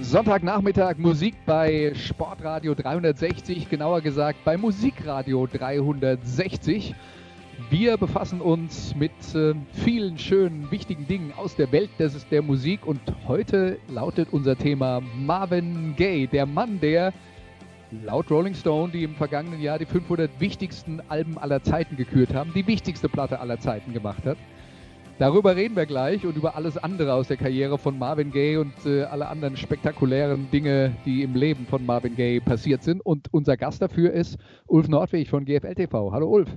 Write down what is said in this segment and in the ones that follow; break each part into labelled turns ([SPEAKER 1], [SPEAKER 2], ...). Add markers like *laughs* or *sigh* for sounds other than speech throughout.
[SPEAKER 1] Sonntagnachmittag Musik bei Sportradio 360, genauer gesagt bei Musikradio 360. Wir befassen uns mit äh, vielen schönen, wichtigen Dingen aus der Welt des, der Musik und heute lautet unser Thema Marvin Gaye, der Mann, der laut Rolling Stone, die im vergangenen Jahr die 500 wichtigsten Alben aller Zeiten gekürt haben, die wichtigste Platte aller Zeiten gemacht hat. Darüber reden wir gleich und über alles andere aus der Karriere von Marvin Gaye und äh, alle anderen spektakulären Dinge, die im Leben von Marvin Gaye passiert sind. Und unser Gast dafür ist Ulf Nordweg von GFL TV. Hallo Ulf.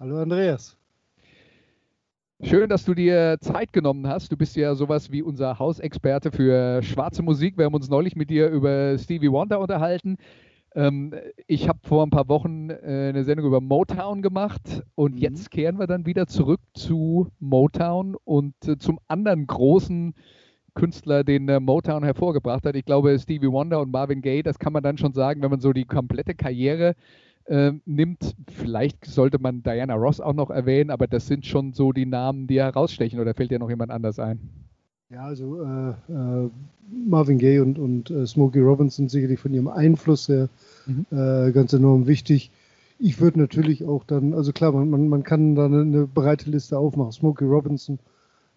[SPEAKER 2] Hallo Andreas.
[SPEAKER 1] Schön, dass du dir Zeit genommen hast. Du bist ja sowas wie unser Hausexperte für schwarze Musik. Wir haben uns neulich mit dir über Stevie Wonder unterhalten. Ähm, ich habe vor ein paar Wochen äh, eine Sendung über Motown gemacht und mhm. jetzt kehren wir dann wieder zurück zu Motown und äh, zum anderen großen Künstler, den äh, Motown hervorgebracht hat. Ich glaube, Stevie Wonder und Marvin Gaye, das kann man dann schon sagen, wenn man so die komplette Karriere äh, nimmt. Vielleicht sollte man Diana Ross auch noch erwähnen, aber das sind schon so die Namen, die herausstechen. Oder fällt dir noch jemand anders ein?
[SPEAKER 2] Ja, also äh, äh, Marvin Gaye und, und äh, Smokey Robinson sicherlich von ihrem Einfluss her mhm. Äh, ganz enorm wichtig. Ich würde natürlich auch dann, also klar, man, man kann da eine, eine breite Liste aufmachen. Smokey Robinson.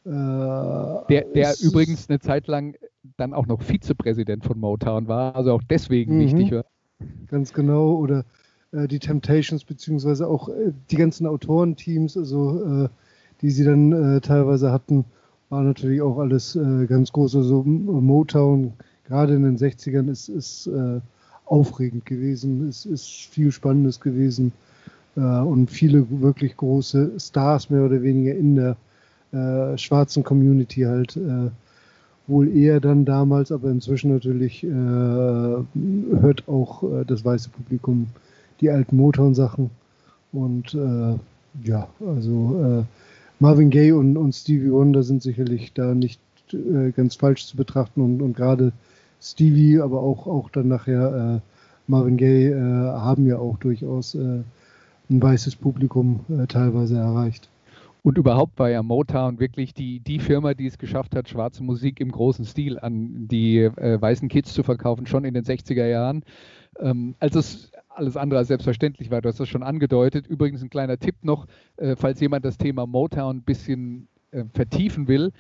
[SPEAKER 1] Äh, der, der übrigens eine Zeit lang dann auch noch Vizepräsident von Motown war, also auch deswegen mhm. wichtig war.
[SPEAKER 2] Ganz genau. Oder äh, die Temptations, beziehungsweise auch die ganzen Autorenteams, also die sie dann teilweise hatten war natürlich auch alles äh, ganz groß. Also Motown, gerade in den 60ern, ist, ist äh, aufregend gewesen, ist, ist viel Spannendes gewesen äh, und viele wirklich große Stars mehr oder weniger in der äh, schwarzen Community halt. Äh, wohl eher dann damals, aber inzwischen natürlich äh, hört auch das weiße Publikum die alten Motown-Sachen. Und ja, also Marvin Gaye und, und Stevie Wonder sind sicherlich da nicht äh, ganz falsch zu betrachten und, und gerade Stevie, aber auch, auch dann nachher äh, Marvin Gaye äh, haben ja auch durchaus äh, ein weißes Publikum äh, teilweise erreicht.
[SPEAKER 1] Und überhaupt war ja Motown wirklich die, die Firma, die es geschafft hat, schwarze Musik im großen Stil an die äh, weißen Kids zu verkaufen, schon in den 60er Jahren. Ähm, als es alles andere als selbstverständlich war. Du hast das schon angedeutet. Übrigens ein kleiner Tipp noch, äh, falls jemand das Thema Motown ein bisschen äh, vertiefen will.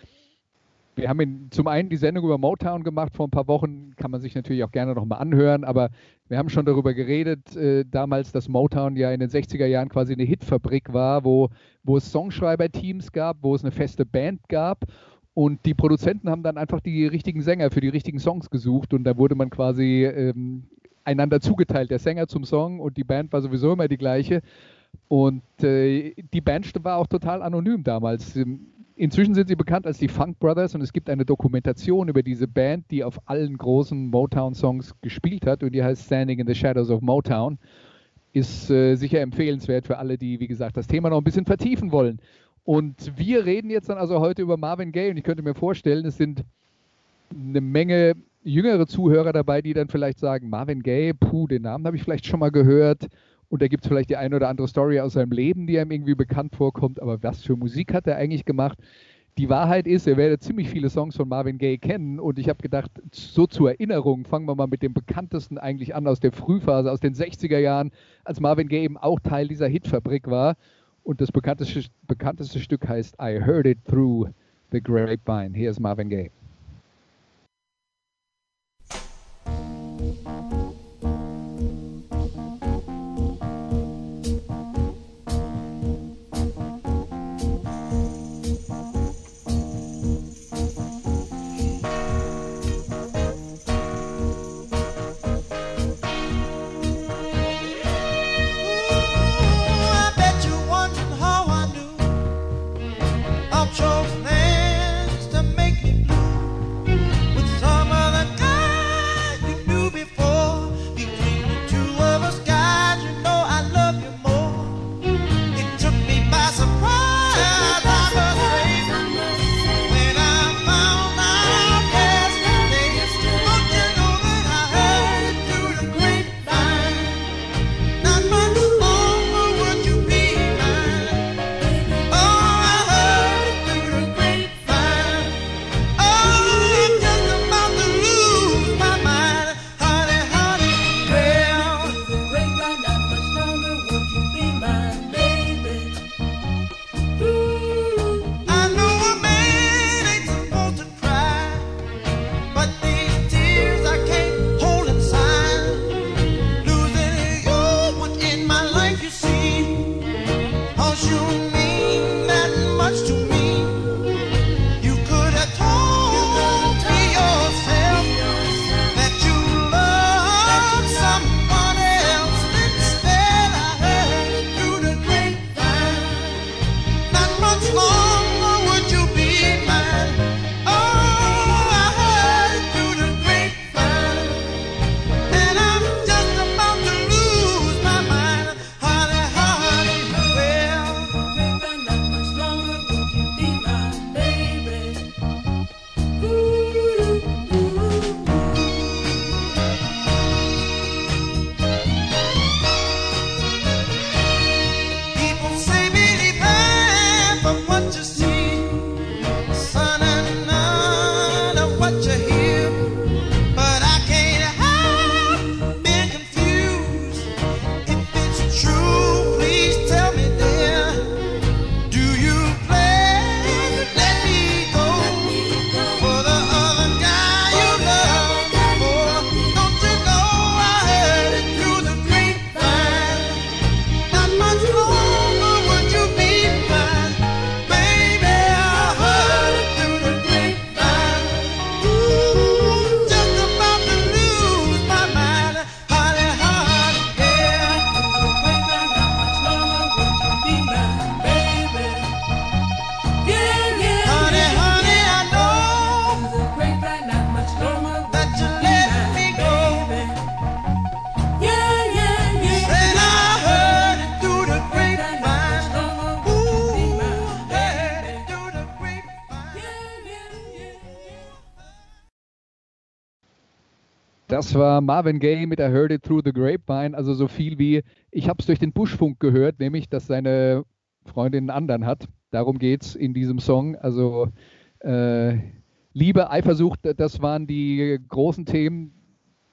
[SPEAKER 1] Wir haben zum einen die Sendung über Motown gemacht vor ein paar Wochen, kann man sich natürlich auch gerne nochmal anhören, aber wir haben schon darüber geredet, äh, damals, dass Motown ja in den 60er Jahren quasi eine Hitfabrik war, wo, wo es Songschreiber-Teams gab, wo es eine feste Band gab und die Produzenten haben dann einfach die richtigen Sänger für die richtigen Songs gesucht und da wurde man quasi ähm, einander zugeteilt, der Sänger zum Song und die Band war sowieso immer die gleiche. Und äh, die Band war auch total anonym damals. Inzwischen sind sie bekannt als die Funk Brothers und es gibt eine Dokumentation über diese Band, die auf allen großen Motown-Songs gespielt hat und die heißt Standing in the Shadows of Motown. Ist äh, sicher empfehlenswert für alle, die, wie gesagt, das Thema noch ein bisschen vertiefen wollen. Und wir reden jetzt dann also heute über Marvin Gaye und ich könnte mir vorstellen, es sind eine Menge jüngere Zuhörer dabei, die dann vielleicht sagen, Marvin Gaye, puh, den Namen habe ich vielleicht schon mal gehört. Und da gibt es vielleicht die eine oder andere Story aus seinem Leben, die einem irgendwie bekannt vorkommt. Aber was für Musik hat er eigentlich gemacht? Die Wahrheit ist, ihr werdet ziemlich viele Songs von Marvin Gaye kennen. Und ich habe gedacht, so zur Erinnerung, fangen wir mal mit dem bekanntesten eigentlich an aus der Frühphase, aus den 60er Jahren, als Marvin Gaye eben auch Teil dieser Hitfabrik war. Und das bekannteste, bekannteste Stück heißt I Heard It Through the Grapevine. Hier ist Marvin Gaye. Das war Marvin Gaye mit I Heard It Through the Grapevine, also so viel wie ich habe es durch den Buschfunk gehört, nämlich dass seine Freundin einen anderen hat. Darum geht es in diesem Song. Also äh, Liebe, Eifersucht, das waren die großen Themen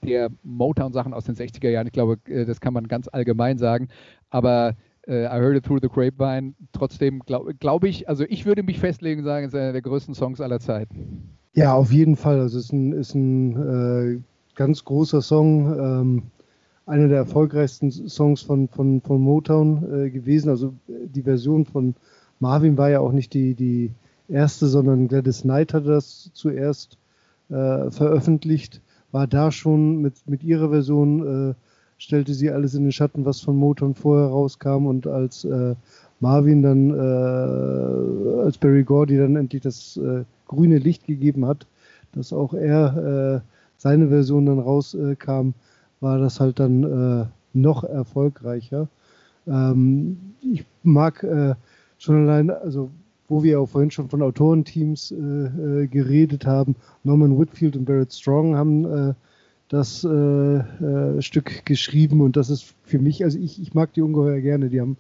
[SPEAKER 1] der Motown-Sachen aus den 60er Jahren. Ich glaube, äh, das kann man ganz allgemein sagen. Aber äh, I Heard It Through the Grapevine, trotzdem glaube glaub ich, also ich würde mich festlegen sagen, es ist einer der größten Songs aller Zeiten.
[SPEAKER 2] Ja, auf jeden Fall. Also es ist ein, ist ein äh, ganz großer Song. Ähm, einer der erfolgreichsten Songs von, von, von Motown äh, gewesen. Also die Version von Marvin war ja auch nicht die, die erste, sondern Gladys Knight hatte das zuerst äh, veröffentlicht. War da schon mit, mit ihrer Version, äh, stellte sie alles in den Schatten, was von Motown vorher rauskam. Und als äh, Marvin dann, äh, als Barry Gordy dann endlich das äh, grüne Licht gegeben hat, dass auch er seine Version dann rauskam, war das halt dann noch erfolgreicher. Ähm, ich mag schon allein, also wo wir auch vorhin schon von Autorenteams äh, äh, geredet haben, Norman Whitfield und Barrett Strong haben äh, das äh, äh, Stück geschrieben und das ist für mich, also ich, ich mag die ungeheuer gerne. Die haben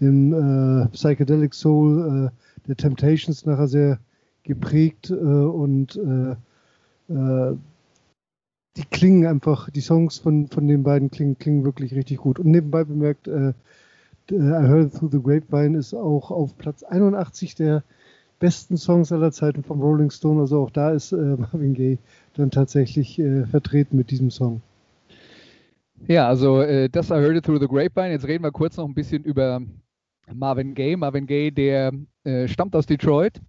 [SPEAKER 2] den äh, Psychedelic Soul der Temptations nachher sehr geprägt und die klingen einfach, die Songs von, von den beiden klingen, klingen wirklich richtig gut. Und nebenbei bemerkt, I Heard Through the Grapevine ist auch auf Platz 81 der besten Songs aller Zeiten vom Rolling Stone. Also auch da ist äh, *laughs* Marvin Gaye dann tatsächlich äh, vertreten mit diesem Song.
[SPEAKER 1] Ja, also äh, das I Heard It Through the Grapevine. Jetzt reden wir kurz noch ein bisschen über Marvin Gaye. Marvin Gaye, der äh, stammt aus Detroit,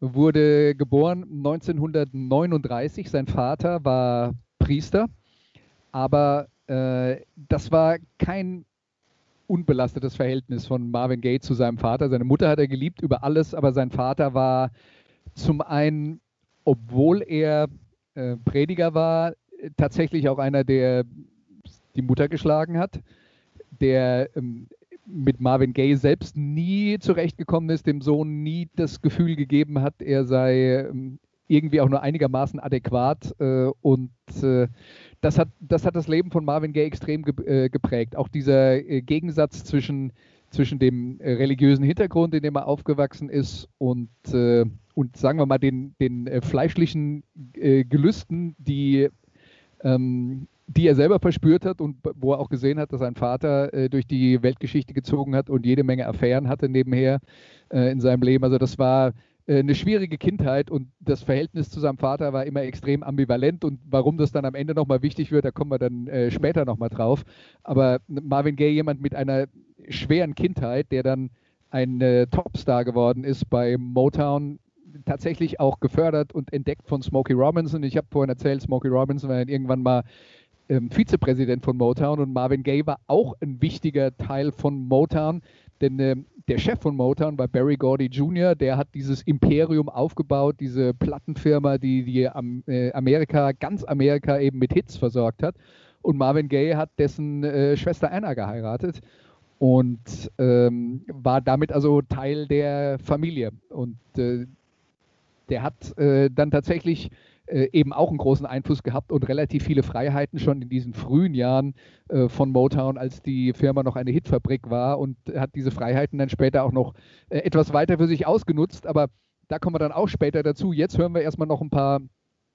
[SPEAKER 1] wurde geboren 1939. Sein Vater war Priester, aber äh, das war kein unbelastetes Verhältnis von Marvin Gaye zu seinem Vater. Seine Mutter hat er geliebt über alles, aber sein Vater war zum einen, obwohl er äh, Prediger war, tatsächlich auch einer, der die Mutter geschlagen hat, der ähm, mit Marvin Gaye selbst nie zurechtgekommen ist, dem Sohn nie das Gefühl gegeben hat, er sei ähm, irgendwie auch nur einigermaßen adäquat äh, und äh, das hat, das hat das Leben von Marvin Gaye extrem ge äh, geprägt. Auch dieser äh, Gegensatz zwischen, zwischen dem äh, religiösen Hintergrund, in dem er aufgewachsen ist, und, äh, und sagen wir mal den, den äh, fleischlichen äh, Gelüsten, die, ähm, die er selber verspürt hat und wo er auch gesehen hat, dass sein Vater durch die Weltgeschichte gezogen hat und jede Menge Affären hatte nebenher in seinem Leben. Also das war äh, eine schwierige Kindheit und das Verhältnis zu seinem Vater war immer extrem ambivalent und warum das dann am Ende nochmal wichtig wird, da kommen wir dann äh, später nochmal drauf. Aber Marvin Gaye, jemand mit einer schweren Kindheit, der dann ein äh, Topstar geworden ist bei Motown, tatsächlich auch gefördert und entdeckt von Smokey Robinson. Ich habe vorhin erzählt, Smokey Robinson war irgendwann mal ähm, Vizepräsident von Motown und Marvin Gaye war auch ein wichtiger Teil von Motown, denn äh, der Chef von Motown war Barry Gordy Jr., der hat dieses Imperium aufgebaut, diese Plattenfirma, die, die äh, Amerika, ganz Amerika eben mit Hits versorgt hat. Und Marvin Gaye hat dessen äh, Schwester Anna geheiratet und ähm, war damit also Teil der Familie. Und äh, der hat äh, dann tatsächlich äh, eben auch einen großen Einfluss gehabt und relativ viele Freiheiten schon in diesen frühen Jahren äh, von Motown, als die Firma noch eine Hitfabrik war und hat diese Freiheiten dann später auch noch äh, etwas weiter für sich ausgenutzt. Aber da kommen wir dann auch später dazu. Jetzt hören wir erstmal noch ein paar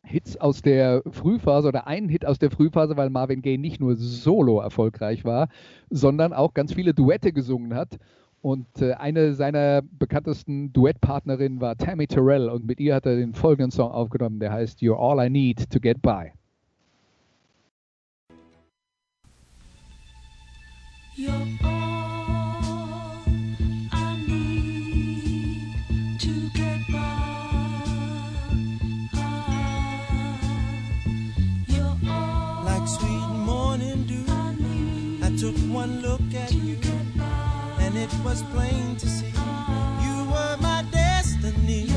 [SPEAKER 1] Hits aus der Frühphase oder einen Hit aus der Frühphase, weil Marvin Gaye nicht nur solo erfolgreich war, sondern auch ganz viele Duette gesungen hat. Und äh, eine seiner bekanntesten Duettpartnerinnen war Tammy Terrell und mit ihr hat er den folgenden Song aufgenommen, der heißt You're All I Need to Get By. You're all I need to get by. You're all like sweet morning dew. I, I took one look at you it was plain to see you were my destiny.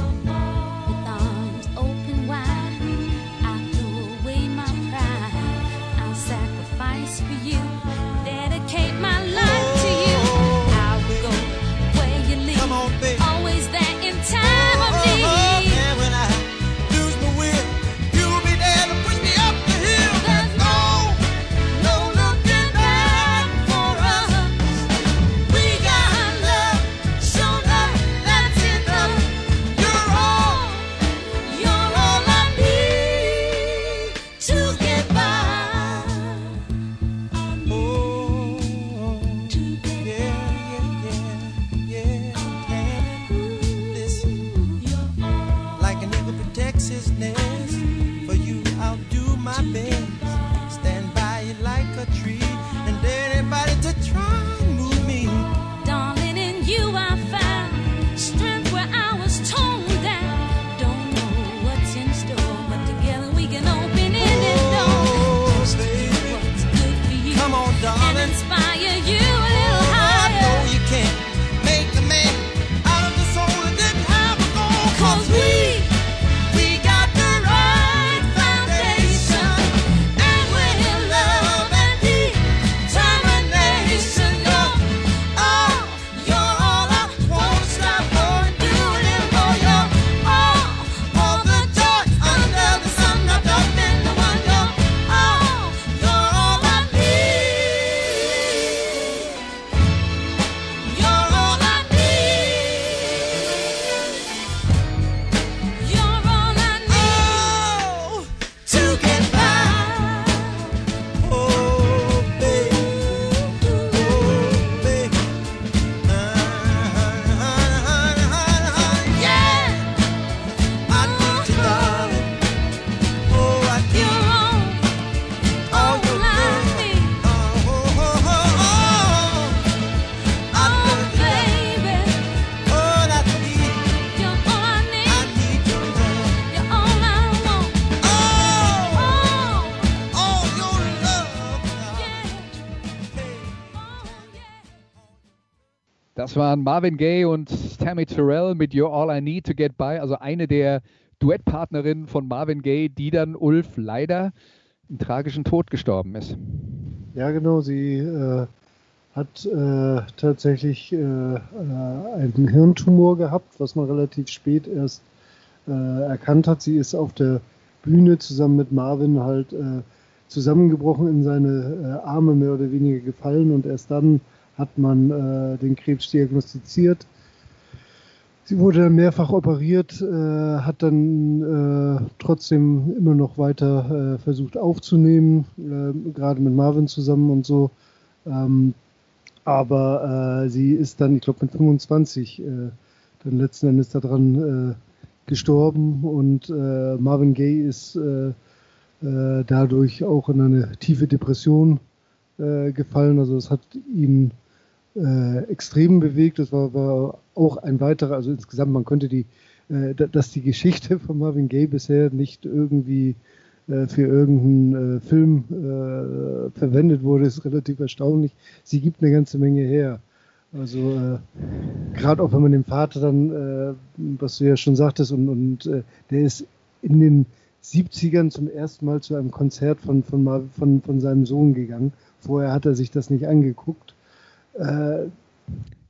[SPEAKER 1] Das waren Marvin Gaye und Tammy Terrell mit You're All I Need to Get By, also eine der Duettpartnerinnen von Marvin Gaye, die dann Ulf leider einen tragischen Tod gestorben ist.
[SPEAKER 2] Ja, genau. Sie äh, hat äh, tatsächlich äh, äh einen Hirntumor gehabt, was man relativ spät erst äh, erkannt hat. Sie ist auf der Bühne zusammen mit Marvin halt äh, zusammengebrochen in seine Arme mehr oder weniger gefallen und erst dann hat man den Krebs diagnostiziert. Sie wurde mehrfach operiert, äh, hat dann äh, trotzdem immer noch weiter äh, versucht aufzunehmen, gerade mit Marvin zusammen und so. Ähm, aber sie ist dann, ich glaube, mit 25 dann letzten Endes daran gestorben und Marvin Gaye ist dadurch auch in eine tiefe Depression gefallen. Also es hat ihn äh, extrem bewegt. Das war, war, auch ein weiterer, also insgesamt, man könnte die, äh, dass die Geschichte von Marvin Gaye bisher nicht irgendwie äh, für irgendeinen äh, Film äh, verwendet wurde, ist relativ erstaunlich. Sie gibt eine ganze Menge her. Also gerade auch wenn man den Vater dann, was du ja schon sagtest, und, und der ist in den 70ern zum ersten Mal zu einem Konzert von, von, von, von seinem Sohn gegangen. Vorher hat er sich das nicht angeguckt. Äh,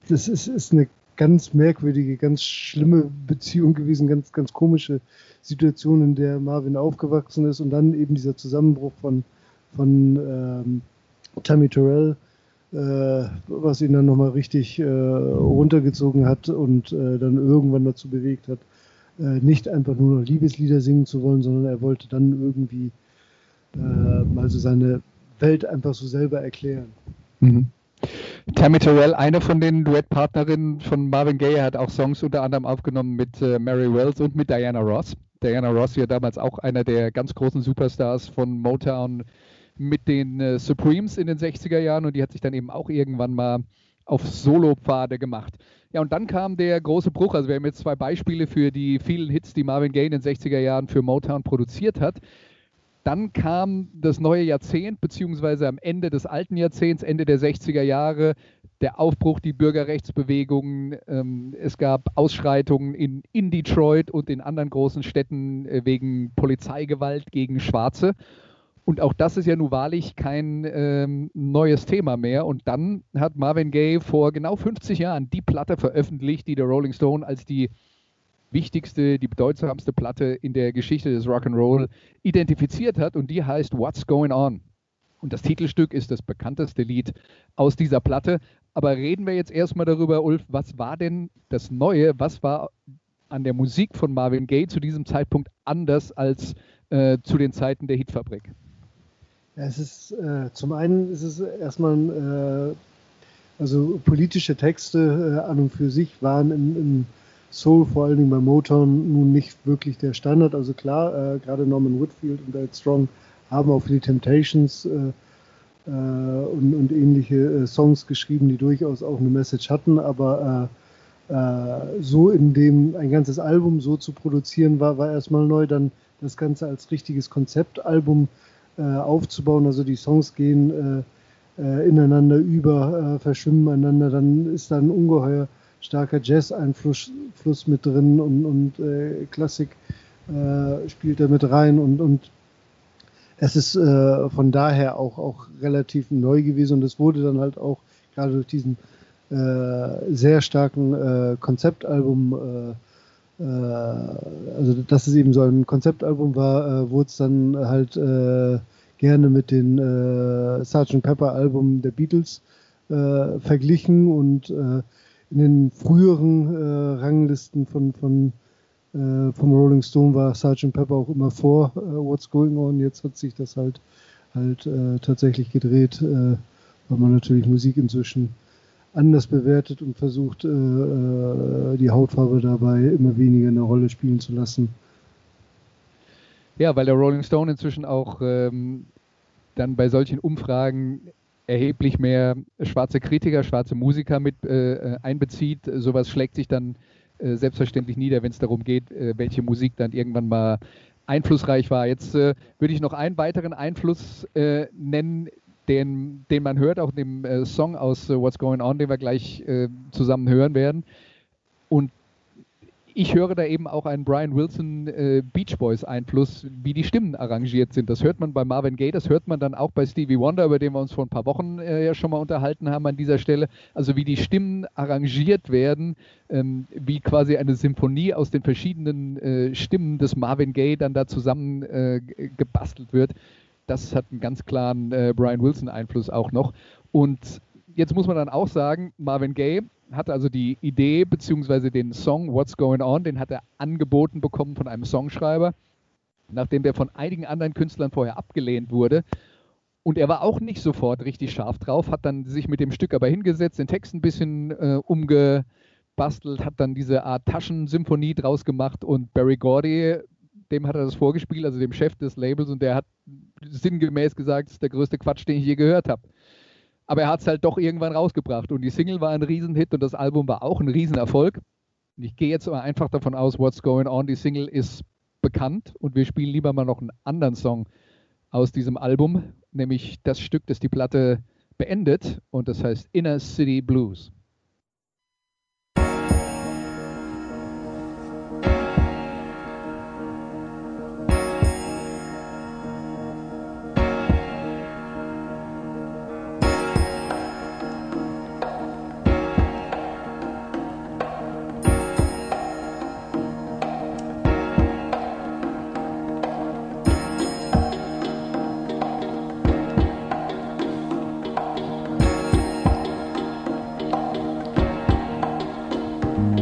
[SPEAKER 2] das ist, ist eine ganz merkwürdige, ganz schlimme Beziehung gewesen, ganz, ganz komische Situation, in der Marvin aufgewachsen ist und dann eben dieser Zusammenbruch von, von ähm, Tammy Terrell, äh, was ihn dann nochmal richtig äh, runtergezogen hat und äh, dann irgendwann dazu bewegt hat, äh, nicht einfach nur noch Liebeslieder singen zu wollen, sondern er wollte dann irgendwie äh, mal so seine Welt einfach so selber erklären. Mhm.
[SPEAKER 1] Tammy Terrell, eine von den Duettpartnerinnen von Marvin Gaye, hat auch Songs unter anderem aufgenommen mit äh, Mary Wells und mit Diana Ross. Diana Ross ja damals auch einer der ganz großen Superstars von Motown mit den äh, Supremes in den 60er Jahren und die hat sich dann eben auch irgendwann mal auf Solo-Pfade gemacht. Ja, und dann kam der große Bruch. Also wir haben jetzt zwei Beispiele für die vielen Hits, die Marvin Gaye in den 60er Jahren für Motown produziert hat. Dann kam das neue Jahrzehnt, beziehungsweise am Ende des alten Jahrzehnts, Ende der 60er Jahre, der Aufbruch, die Bürgerrechtsbewegungen. Ähm, es gab Ausschreitungen in, in Detroit und in anderen großen Städten äh, wegen Polizeigewalt gegen Schwarze. Und auch das ist ja nun wahrlich kein ähm, neues Thema mehr. Und dann hat Marvin Gaye vor genau 50 Jahren die Platte veröffentlicht, die der Rolling Stone als die wichtigste, die bedeutsamste Platte in der Geschichte des Rock'n'Roll identifiziert hat und die heißt What's Going On. Und das Titelstück ist das bekannteste Lied aus dieser Platte. Aber reden wir jetzt erstmal darüber, Ulf, was war denn das Neue? Was war an der Musik von Marvin Gaye zu diesem Zeitpunkt anders als äh, zu den Zeiten der Hitfabrik?
[SPEAKER 2] Es ist äh, zum einen ist es erstmal, äh, also politische Texte äh, an und für sich waren im, im Soul, vor allen Dingen bei Motown, nun nicht wirklich der Standard. Also klar, äh, gerade Norman Whitfield und Ed Strong haben auch für die Temptations äh, äh, und, und, ähnliche äh, Songs geschrieben, die durchaus auch eine Message hatten, aber äh, äh, so in dem ein ganzes Album so zu produzieren, war, war erstmal neu, dann das Ganze als richtiges Konzeptalbum aufzubauen. Also die Songs gehen ineinander über, verschwimmen einander, dann ist da ein ungeheuer starker Jazz-Einfluss mit drin und, und äh, Klassik äh, spielt da mit rein und, und es ist äh, von daher auch, auch relativ neu gewesen und es wurde dann halt auch gerade durch diesen äh, sehr starken äh, Konzeptalbum, äh, also dass es eben so ein Konzeptalbum war, wurde es dann halt gerne mit den äh, Sgt. Pepper Album der Beatles verglichen und in den früheren äh, Ranglisten von, von äh, vom Rolling Stone war Sgt. Pepper auch immer vor äh, What's Going On. Jetzt hat sich das halt halt äh, tatsächlich gedreht, äh, weil man natürlich Musik inzwischen anders bewertet und versucht, äh, die Hautfarbe dabei immer weniger eine Rolle spielen zu lassen.
[SPEAKER 1] Ja, weil der Rolling Stone inzwischen auch ähm, dann bei solchen Umfragen erheblich mehr schwarze Kritiker, schwarze Musiker mit äh, einbezieht. Sowas schlägt sich dann äh, selbstverständlich nieder, wenn es darum geht, äh, welche Musik dann irgendwann mal einflussreich war. Jetzt äh, würde ich noch einen weiteren Einfluss äh, nennen, den, den man hört, auch dem äh, Song aus äh, What's Going On, den wir gleich äh, zusammen hören werden. Und ich höre da eben auch einen Brian Wilson äh, Beach Boys Einfluss, wie die Stimmen arrangiert sind. Das hört man bei Marvin Gaye, das hört man dann auch bei Stevie Wonder, über den wir uns vor ein paar Wochen äh, ja schon mal unterhalten haben an dieser Stelle. Also wie die Stimmen arrangiert werden, ähm, wie quasi eine Symphonie aus den verschiedenen äh, Stimmen des Marvin Gaye dann da zusammen äh, gebastelt wird das hat einen ganz klaren äh, Brian Wilson-Einfluss auch noch. Und jetzt muss man dann auch sagen, Marvin Gaye hatte also die Idee bzw. den Song What's Going On, den hat er angeboten bekommen von einem Songschreiber, nachdem der von einigen anderen Künstlern vorher abgelehnt wurde. Und er war auch nicht sofort richtig scharf drauf, hat dann sich mit dem Stück aber hingesetzt, den Text ein bisschen äh, umgebastelt, hat dann diese Art Taschensymphonie draus gemacht und Barry Gordy dem hat er das vorgespielt, also dem Chef des Labels, und der hat sinngemäß gesagt, das ist der größte Quatsch, den ich je gehört habe. Aber er hat es halt doch irgendwann rausgebracht und die Single war ein Riesenhit und das Album war auch ein Riesenerfolg. Und ich gehe jetzt aber einfach davon aus, What's Going On, die Single ist bekannt und wir spielen lieber mal noch einen anderen Song aus diesem Album, nämlich das Stück, das die Platte beendet und das heißt Inner City Blues.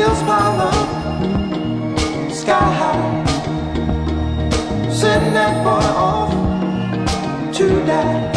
[SPEAKER 3] Heels pile up sky high. Send that boy off to
[SPEAKER 1] die.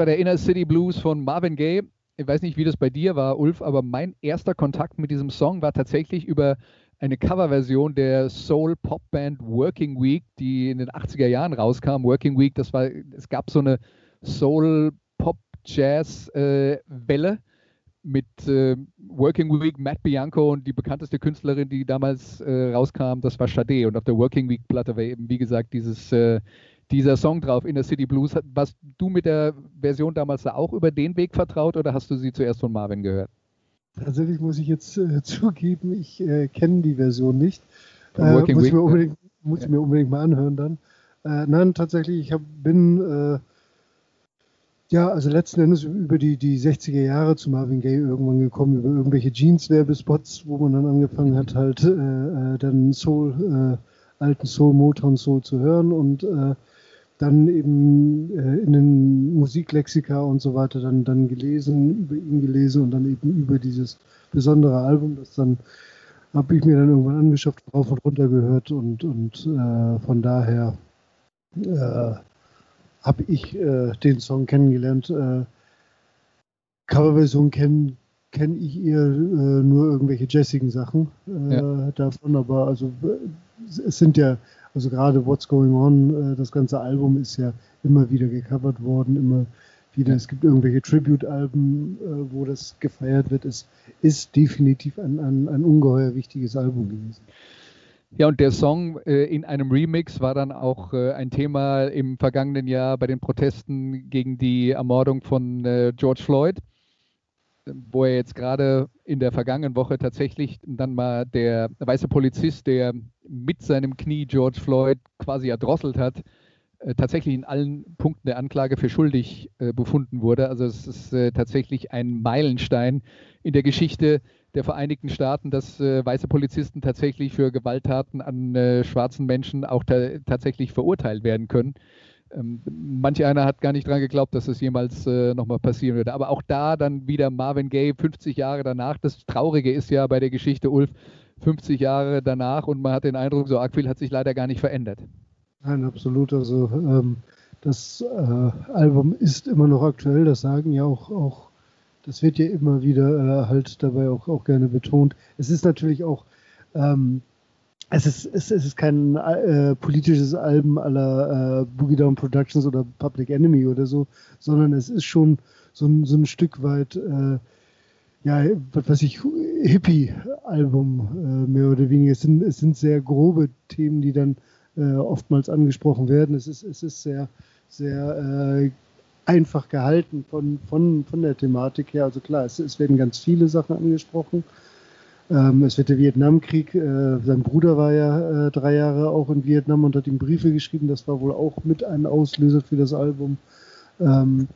[SPEAKER 1] War der Inner City Blues von Marvin Gaye. Ich weiß nicht, wie das bei dir war, Ulf, aber mein erster Kontakt mit diesem Song war tatsächlich über eine Coverversion der Soul-Pop-Band Working Week, die in den 80er Jahren rauskam. Working Week, das war, es gab so eine Soul-Pop-Jazz-Welle äh, mit äh, Working Week, Matt Bianco und die bekannteste Künstlerin, die damals äh, rauskam, das war Sade. Und auf der Working Week-Platte war eben, wie gesagt, dieses dieser Song drauf, in der City Blues. Warst du mit der Version damals auch über den Weg vertraut oder hast du sie zuerst von Marvin gehört?
[SPEAKER 2] Tatsächlich muss ich jetzt äh, *laughs* zugeben, ich äh, kenne die Version nicht. Äh, muss, ich mir, unbedingt, muss ja. ich mir unbedingt mal anhören dann. Äh, nein, tatsächlich, ich hab, bin äh, ja, also letzten Endes über die, die 60er Jahre zu Marvin Gaye irgendwann gekommen, über irgendwelche Jeans-Werbespots, wo man dann angefangen hat, halt äh, dann Soul, alten Soul, Motown Soul zu hören und dann eben äh, in den Musiklexika und so weiter dann, dann gelesen, über ihn gelesen und dann eben über dieses besondere Album, das dann habe ich mir dann irgendwann angeschafft, rauf und runter gehört und, und äh, von daher äh, habe ich äh, den Song kennengelernt. Äh, Coverversion kenne kenn ich eher äh, nur irgendwelche jazzigen Sachen ja. davon, aber also es sind ja also gerade What's Going On, äh, das ganze Album ist ja immer wieder gecovert worden, immer wieder. Es gibt irgendwelche Tribute-Alben, äh, wo das gefeiert wird. Es ist definitiv ein, ein, ein ungeheuer wichtiges Album gewesen.
[SPEAKER 1] Ja, und der Song äh, in einem Remix war dann auch äh, ein Thema im vergangenen Jahr bei den Protesten gegen die Ermordung von äh, George Floyd wo er jetzt gerade in der vergangenen Woche tatsächlich dann mal der weiße Polizist, der mit seinem Knie George Floyd quasi erdrosselt hat, äh, tatsächlich in allen Punkten der Anklage für schuldig äh, befunden wurde. Also es ist äh, tatsächlich ein Meilenstein in der Geschichte der Vereinigten Staaten, dass äh, weiße Polizisten tatsächlich für Gewalttaten an äh, schwarzen Menschen auch ta tatsächlich verurteilt werden können. Ähm, manch einer hat gar nicht dran geglaubt, dass es jemals äh, nochmal passieren würde. Aber auch da dann wieder Marvin Gaye 50 Jahre danach. Das Traurige ist ja bei der Geschichte Ulf 50 Jahre danach und man hat den Eindruck, so arg viel hat sich leider gar nicht verändert.
[SPEAKER 2] Nein, absolut. Also ähm, das äh, Album ist immer noch aktuell. Das sagen ja auch, auch das wird ja immer wieder äh, halt dabei auch, auch gerne betont. Es ist natürlich auch ähm, es ist, es, ist kein äh, politisches Album aller äh, Boogie Down Productions oder Public Enemy oder so, sondern es ist schon so ein, so ein Stück weit, äh, ja, was weiß ich, Hippie-Album, äh, mehr oder weniger. Es sind, es sind sehr grobe Themen, die dann äh, oftmals angesprochen werden. Es ist, es ist sehr, sehr äh, einfach gehalten von, von, von der Thematik her. Also klar, es, es werden ganz viele Sachen angesprochen. Ähm, es wird der Vietnamkrieg. Äh, sein Bruder war ja äh, drei Jahre auch in Vietnam und hat ihm Briefe geschrieben. Das war wohl auch mit ein Auslöser für das Album. Ähm,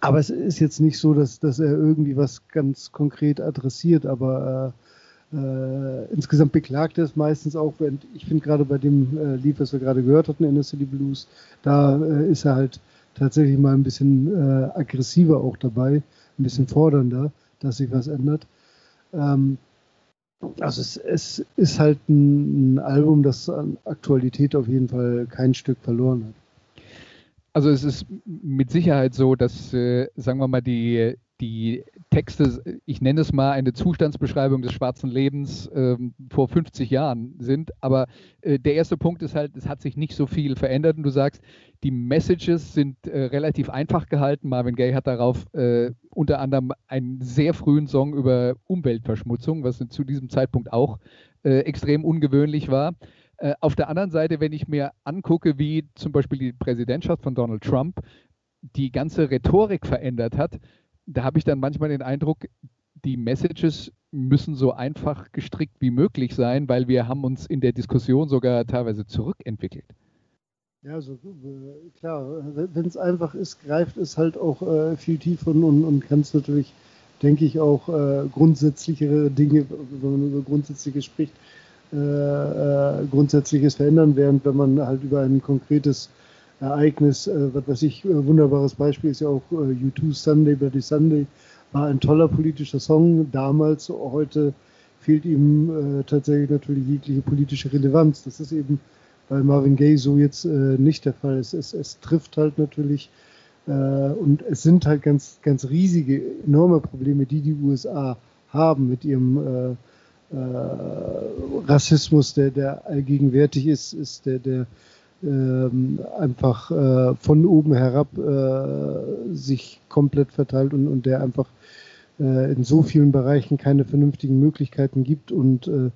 [SPEAKER 2] aber es ist jetzt nicht so, dass, dass er irgendwie was ganz konkret adressiert, aber äh, äh, insgesamt beklagt er es meistens auch. Während ich finde gerade bei dem äh, Lied, was wir gerade gehört hatten, in der City Blues, da äh, ist er halt tatsächlich mal ein bisschen äh, aggressiver auch dabei, ein bisschen fordernder, dass sich was ändert. Ähm, also es, es ist halt ein, ein, Album, das an Aktualität auf jeden Fall kein Stück verloren hat.
[SPEAKER 1] Also es ist mit Sicherheit so, dass, äh, sagen wir mal, die, die Texte, ich nenne es mal eine Zustandsbeschreibung des schwarzen Lebens ähm, vor 50 Jahren sind. Aber äh, der erste Punkt ist halt, es hat sich nicht so viel verändert. Und du sagst, die Messages sind äh, relativ einfach gehalten. Marvin Gaye hat darauf äh, unter anderem einen sehr frühen Song über Umweltverschmutzung, was zu diesem Zeitpunkt auch äh, extrem ungewöhnlich war.
[SPEAKER 3] Äh, auf der anderen Seite, wenn ich mir angucke, wie zum Beispiel die Präsidentschaft von Donald Trump die ganze Rhetorik verändert hat, da habe ich dann manchmal den Eindruck, die Messages müssen so einfach gestrickt wie möglich sein, weil wir haben uns in der Diskussion sogar teilweise zurückentwickelt.
[SPEAKER 2] Ja, so äh, klar, wenn es einfach ist, greift es halt auch äh, viel tiefer und, und kann es natürlich, denke ich, auch äh, grundsätzlichere Dinge, wenn man über Grundsätzliches spricht, äh, äh, Grundsätzliches verändern, während wenn man halt über ein konkretes Ereignis, äh, was ich, wunderbares Beispiel ist ja auch U2 Sunday Bloody Sunday, war ein toller politischer Song damals, heute fehlt ihm tatsächlich natürlich jegliche politische Relevanz. Das ist eben bei Marvin Gaye so jetzt äh, nicht der Fall. Es, es, es trifft halt natürlich äh, und es sind halt ganz, ganz riesige, enorme Probleme, die die USA haben mit ihrem äh, äh, Rassismus, der, der allgegenwärtig ist, ist der, der ähm, einfach äh, von oben herab äh, sich komplett verteilt und, und der einfach äh, in so vielen Bereichen keine vernünftigen Möglichkeiten gibt und äh,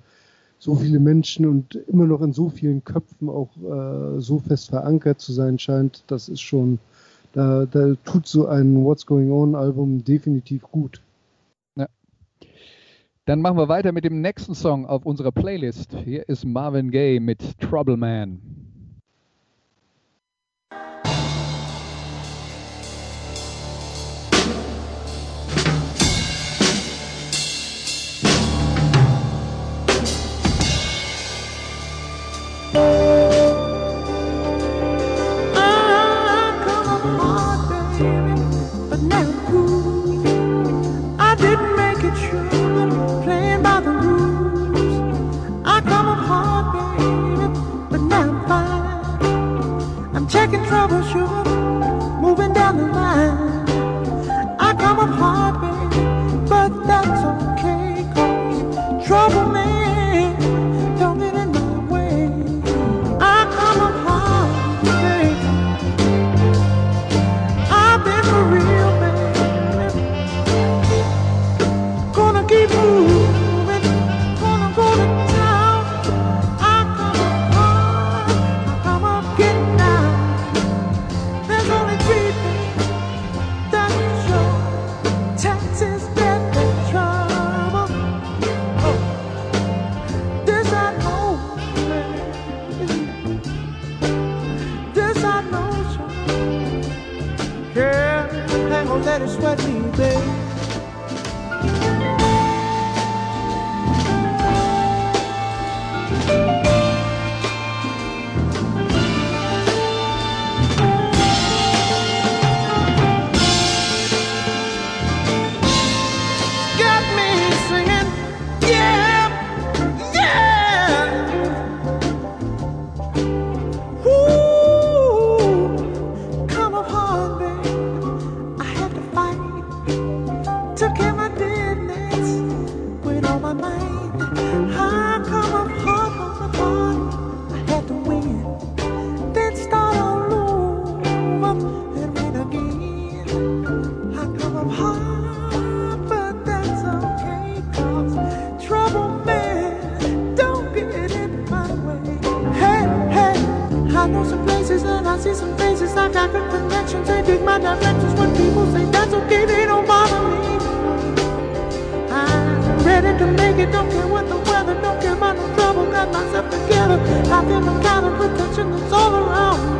[SPEAKER 2] so viele Menschen und immer noch in so vielen Köpfen auch äh, so fest verankert zu sein scheint, das ist schon, da, da tut so ein What's Going On Album definitiv gut.
[SPEAKER 3] Dann machen wir weiter mit dem nächsten Song auf unserer Playlist. Hier ist Marvin Gaye mit Trouble Man. troubles you direct connections, they dig my directions. When people say that's okay, they don't bother me. I'm ready to make it, don't care what the weather, don't care about no trouble. Got myself together, I feel the kind of protection that's all around me.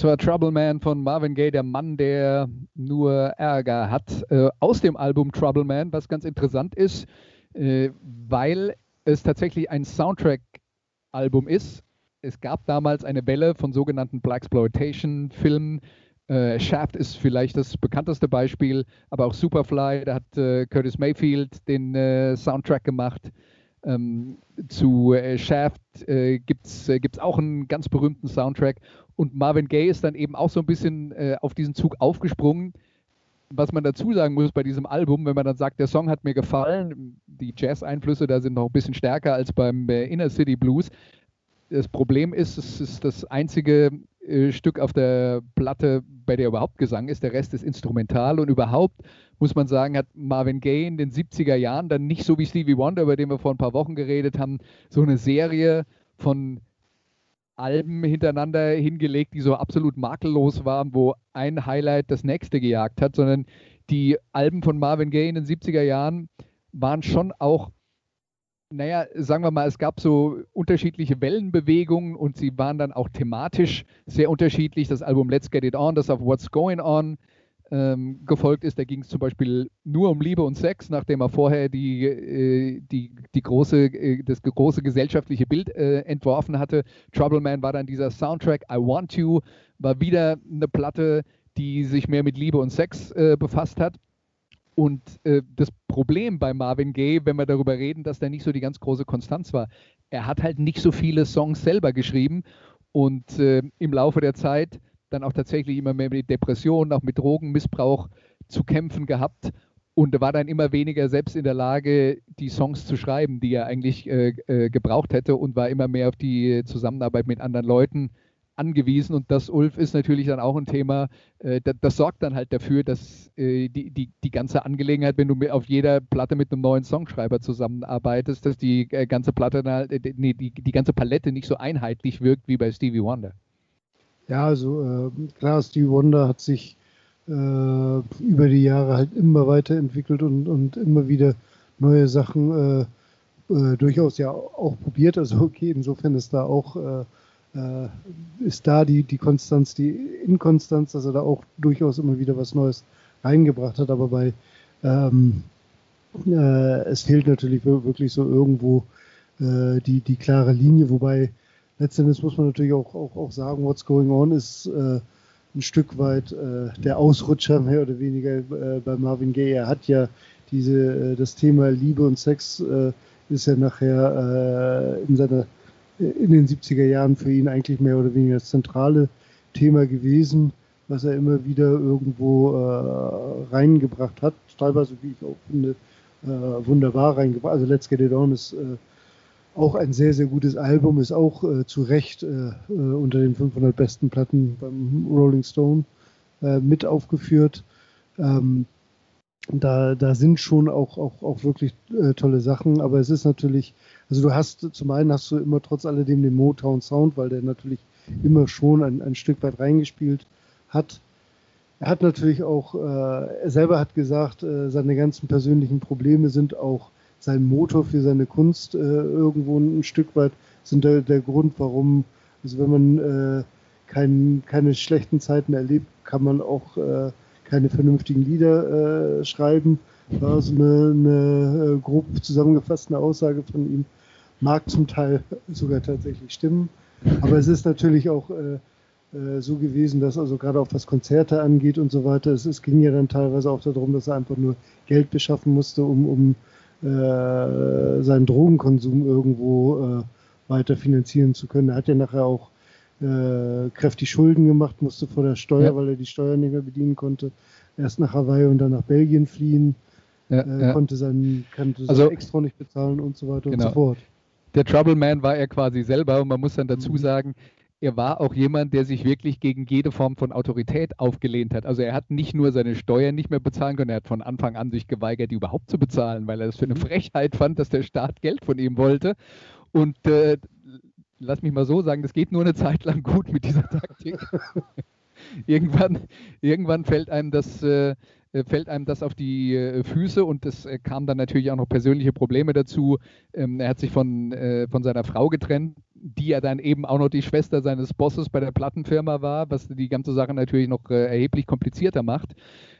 [SPEAKER 1] Das war Trouble Man von Marvin Gaye, der Mann, der nur Ärger hat, äh, aus dem Album Trouble Man, was ganz interessant ist, äh, weil es tatsächlich ein Soundtrack-Album ist. Es gab damals eine Welle von sogenannten Black Exploitation-Filmen. Äh, Shaft ist vielleicht das bekannteste Beispiel, aber auch Superfly, da hat äh, Curtis Mayfield den äh, Soundtrack gemacht. Ähm, zu äh, Shaft äh, gibt es äh, auch einen ganz berühmten Soundtrack. Und Marvin Gaye ist dann eben auch so ein bisschen äh, auf diesen Zug aufgesprungen. Was man dazu sagen muss bei diesem Album, wenn man dann sagt, der Song hat mir gefallen, die Jazz-Einflüsse da sind noch ein bisschen stärker als beim äh, Inner City Blues. Das Problem ist, es ist das einzige äh, Stück auf der Platte, bei der überhaupt Gesang ist. Der Rest ist instrumental und überhaupt muss man sagen, hat Marvin Gaye in den 70er Jahren dann nicht so wie Stevie Wonder, über den wir vor ein paar Wochen geredet haben, so eine Serie von Alben hintereinander hingelegt, die so absolut makellos waren, wo ein Highlight das nächste gejagt hat, sondern die Alben von Marvin Gaye in den 70er Jahren waren schon auch, naja, sagen wir mal, es gab so unterschiedliche Wellenbewegungen und sie waren dann auch thematisch sehr unterschiedlich. Das Album Let's Get It On, das auf What's Going On ähm, gefolgt ist. Da ging es zum Beispiel nur um Liebe und Sex, nachdem er vorher die, äh, die, die große, äh, das große gesellschaftliche Bild äh, entworfen hatte. Trouble Man war dann dieser Soundtrack I Want You, war wieder eine Platte, die sich mehr mit Liebe und Sex äh, befasst hat. Und äh, das Problem bei Marvin Gaye, wenn wir darüber reden, dass der nicht so die ganz große Konstanz war, er hat halt nicht so viele Songs selber geschrieben und äh, im Laufe der Zeit dann auch tatsächlich immer mehr mit Depressionen, auch mit Drogenmissbrauch zu kämpfen gehabt und war dann immer weniger selbst in der Lage, die Songs zu schreiben, die er eigentlich äh, äh, gebraucht hätte und war immer mehr auf die Zusammenarbeit mit anderen Leuten angewiesen. Und das, Ulf, ist natürlich dann auch ein Thema, äh, das, das, sorgt dann halt dafür, dass äh, die, die, die ganze Angelegenheit, wenn du auf jeder Platte mit einem neuen Songschreiber zusammenarbeitest, dass die äh, ganze Platte, nee, die, die ganze Palette nicht so einheitlich wirkt wie bei Stevie Wonder.
[SPEAKER 2] Ja, also äh, klar, Stevie Wonder hat sich äh, über die Jahre halt immer weiterentwickelt und, und immer wieder neue Sachen äh, äh durchaus ja auch probiert. Also okay, insofern ist da auch äh, äh, ist da die, die Konstanz, die Inkonstanz, dass er da auch durchaus immer wieder was Neues reingebracht hat. Aber bei ähm, es fehlt natürlich wirklich so irgendwo die, die klare Linie, wobei letztendlich muss man natürlich auch, auch, auch sagen, What's Going On ist äh, ein Stück weit äh, der Ausrutscher mehr oder weniger äh, bei Marvin Gaye. Er hat ja diese, äh, das Thema Liebe und Sex äh, ist ja nachher äh, in seiner in den 70er Jahren für ihn eigentlich mehr oder weniger das zentrale Thema gewesen, was er immer wieder irgendwo reingebracht hat. Teilweise, wie ich auch finde, wunderbar reingebracht. Also Let's Get It On ist auch ein sehr, sehr gutes Album, ist auch äh, zu Recht äh, äh unter den 500 besten Platten beim Rolling Stone äh, mit aufgeführt. Ähm, da, da sind schon auch, auch, auch wirklich äh, tolle Sachen, aber es ist natürlich, also du hast, zum einen hast du immer trotz alledem den Motown Sound, weil der natürlich immer schon ein, ein Stück weit reingespielt hat. Er hat natürlich auch, äh, er selber hat gesagt, seine ganzen persönlichen Probleme sind auch sein Motor für seine Kunst äh, irgendwo ein Stück weit sind der, der Grund, warum, also wenn man äh, kein, keine schlechten Zeiten erlebt, kann man auch äh, keine vernünftigen Lieder äh, schreiben. War so eine, eine äh, grob zusammengefasste Aussage von ihm. Mag zum Teil *laughs* sogar tatsächlich stimmen. Aber es ist natürlich auch äh, äh, so gewesen, dass also gerade auch was Konzerte angeht und so weiter, es, es ging ja dann teilweise auch darum, dass er einfach nur Geld beschaffen musste, um, um äh, seinen Drogenkonsum irgendwo äh, weiter finanzieren zu können. Er hat ja nachher auch äh, kräftig Schulden gemacht, musste vor der Steuer, ja. weil er die Steuer nicht mehr bedienen konnte, erst nach Hawaii und dann nach Belgien fliehen. Ja, äh, ja. konnte sein, konnte also, sein Extra nicht bezahlen und so weiter genau. und so fort.
[SPEAKER 1] Der Trouble Man war er quasi selber und man muss dann dazu mhm. sagen, er war auch jemand, der sich wirklich gegen jede Form von Autorität aufgelehnt hat. Also er hat nicht nur seine Steuern nicht mehr bezahlen können, er hat von Anfang an sich geweigert, die überhaupt zu bezahlen, weil er es für eine mhm. Frechheit fand, dass der Staat Geld von ihm wollte. Und äh, lass mich mal so sagen, das geht nur eine Zeit lang gut mit dieser Taktik. *laughs* irgendwann, irgendwann fällt einem das, äh, äh, fällt einem das auf die äh, Füße und es äh, kam dann natürlich auch noch persönliche Probleme dazu. Ähm, er hat sich von, äh, von seiner Frau getrennt, die ja dann eben auch noch die Schwester seines Bosses bei der Plattenfirma war, was die ganze Sache natürlich noch äh, erheblich komplizierter macht.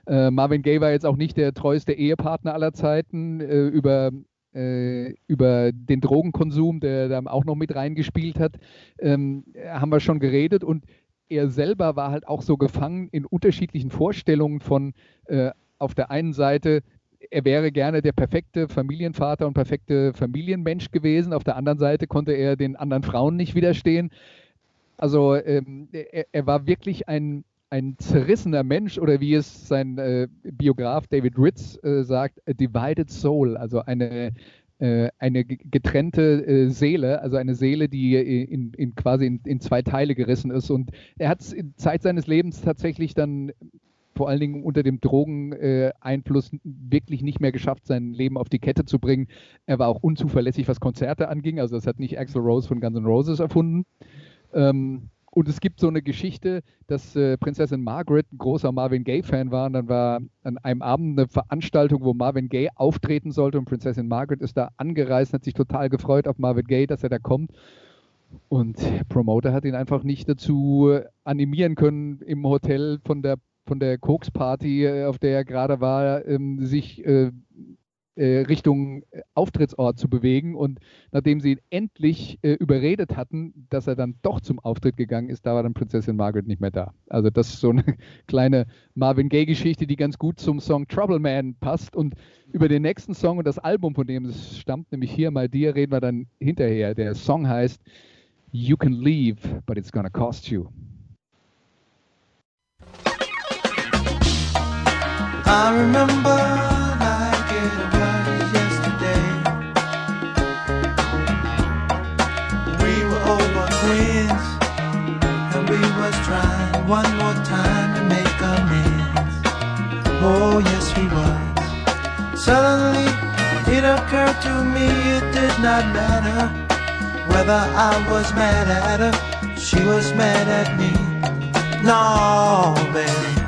[SPEAKER 1] Marvin Gaye war jetzt auch nicht der treueste Ehepartner aller Zeiten. über äh, über den Drogenkonsum, der da auch noch mit reingespielt hat, ähm, haben wir schon geredet und er selber war halt auch so gefangen in unterschiedlichen Vorstellungen von äh, auf der einen Seite, er wäre gerne der perfekte Familienvater und perfekte Familienmensch gewesen, auf der anderen Seite konnte er den anderen Frauen nicht widerstehen. Also ähm, er, er, war wirklich ein, ein zerrissener Mensch oder wie es sein äh, Biograf David Ritz äh, sagt, a divided soul, also eine, äh, eine getrennte äh, Seele, also eine Seele, die in, in quasi in, in, zwei Teile gerissen ist. Und er hat es Zeit seines Lebens tatsächlich dann vor allen Dingen unter dem Drogeneinfluss wirklich nicht mehr geschafft, sein Leben auf die Kette zu bringen. Er war auch unzuverlässig, was Konzerte anging. Also das hat nicht Axel Rose von Guns N' Roses erfunden. Ähm, und es gibt so eine Geschichte, dass äh, Prinzessin Margaret ein großer Marvin Gaye-Fan war. Und dann war an einem Abend eine Veranstaltung, wo Marvin Gaye auftreten sollte. Und Prinzessin Margaret ist da angereist, hat sich total gefreut auf Marvin Gaye, dass er da kommt. Und der Promoter hat ihn einfach nicht dazu animieren können, im Hotel von der von der Koks-Party, äh, auf der er gerade war, ähm, sich äh, äh, Richtung äh, Auftrittsort zu bewegen. Und nachdem sie ihn endlich äh, überredet hatten, dass er dann doch zum Auftritt gegangen ist, da war dann Prinzessin Margaret nicht mehr da. Also das ist so eine *laughs* kleine Marvin Gaye-Geschichte, die ganz gut zum Song Trouble Man passt. Und über den nächsten Song und das Album, von dem es stammt, nämlich hier mal dir, reden wir dann hinterher. Der Song heißt You Can Leave, but It's Gonna Cost You.
[SPEAKER 3] I remember like it was yesterday. We were over Queens, and we was trying one more time to make amends. Oh, yes, we was. Suddenly, it occurred to me it did not matter whether I was mad at her, she was mad at me. No, baby.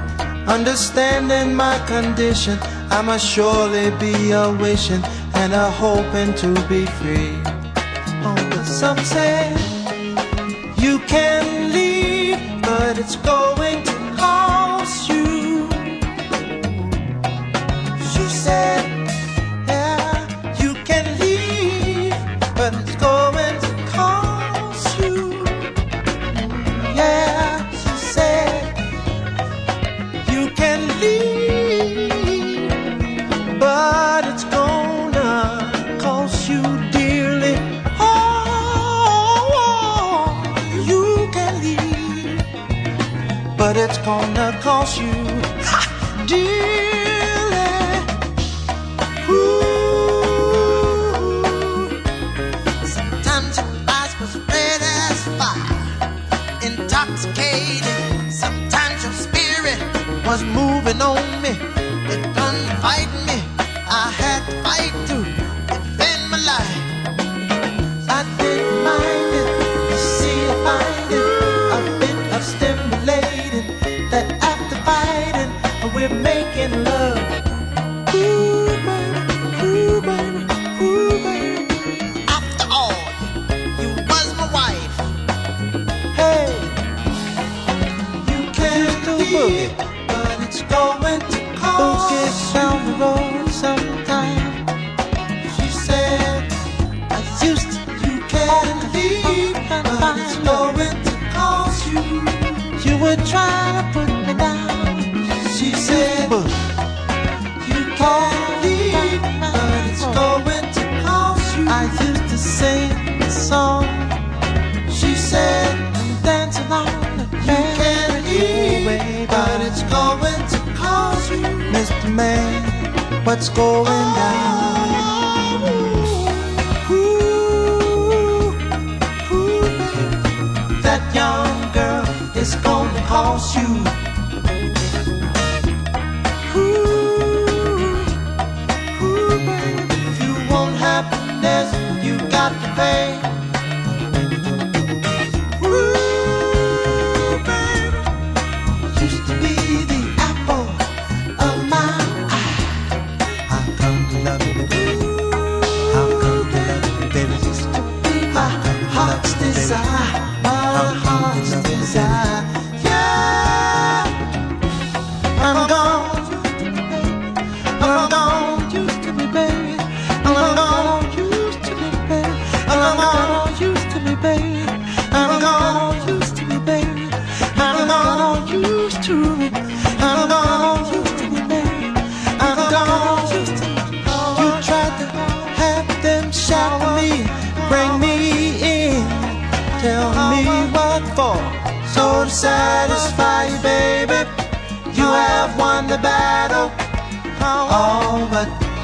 [SPEAKER 3] Understanding my condition, I must surely be a wishing and a hoping to be free. Oh, but some say you can leave but it's going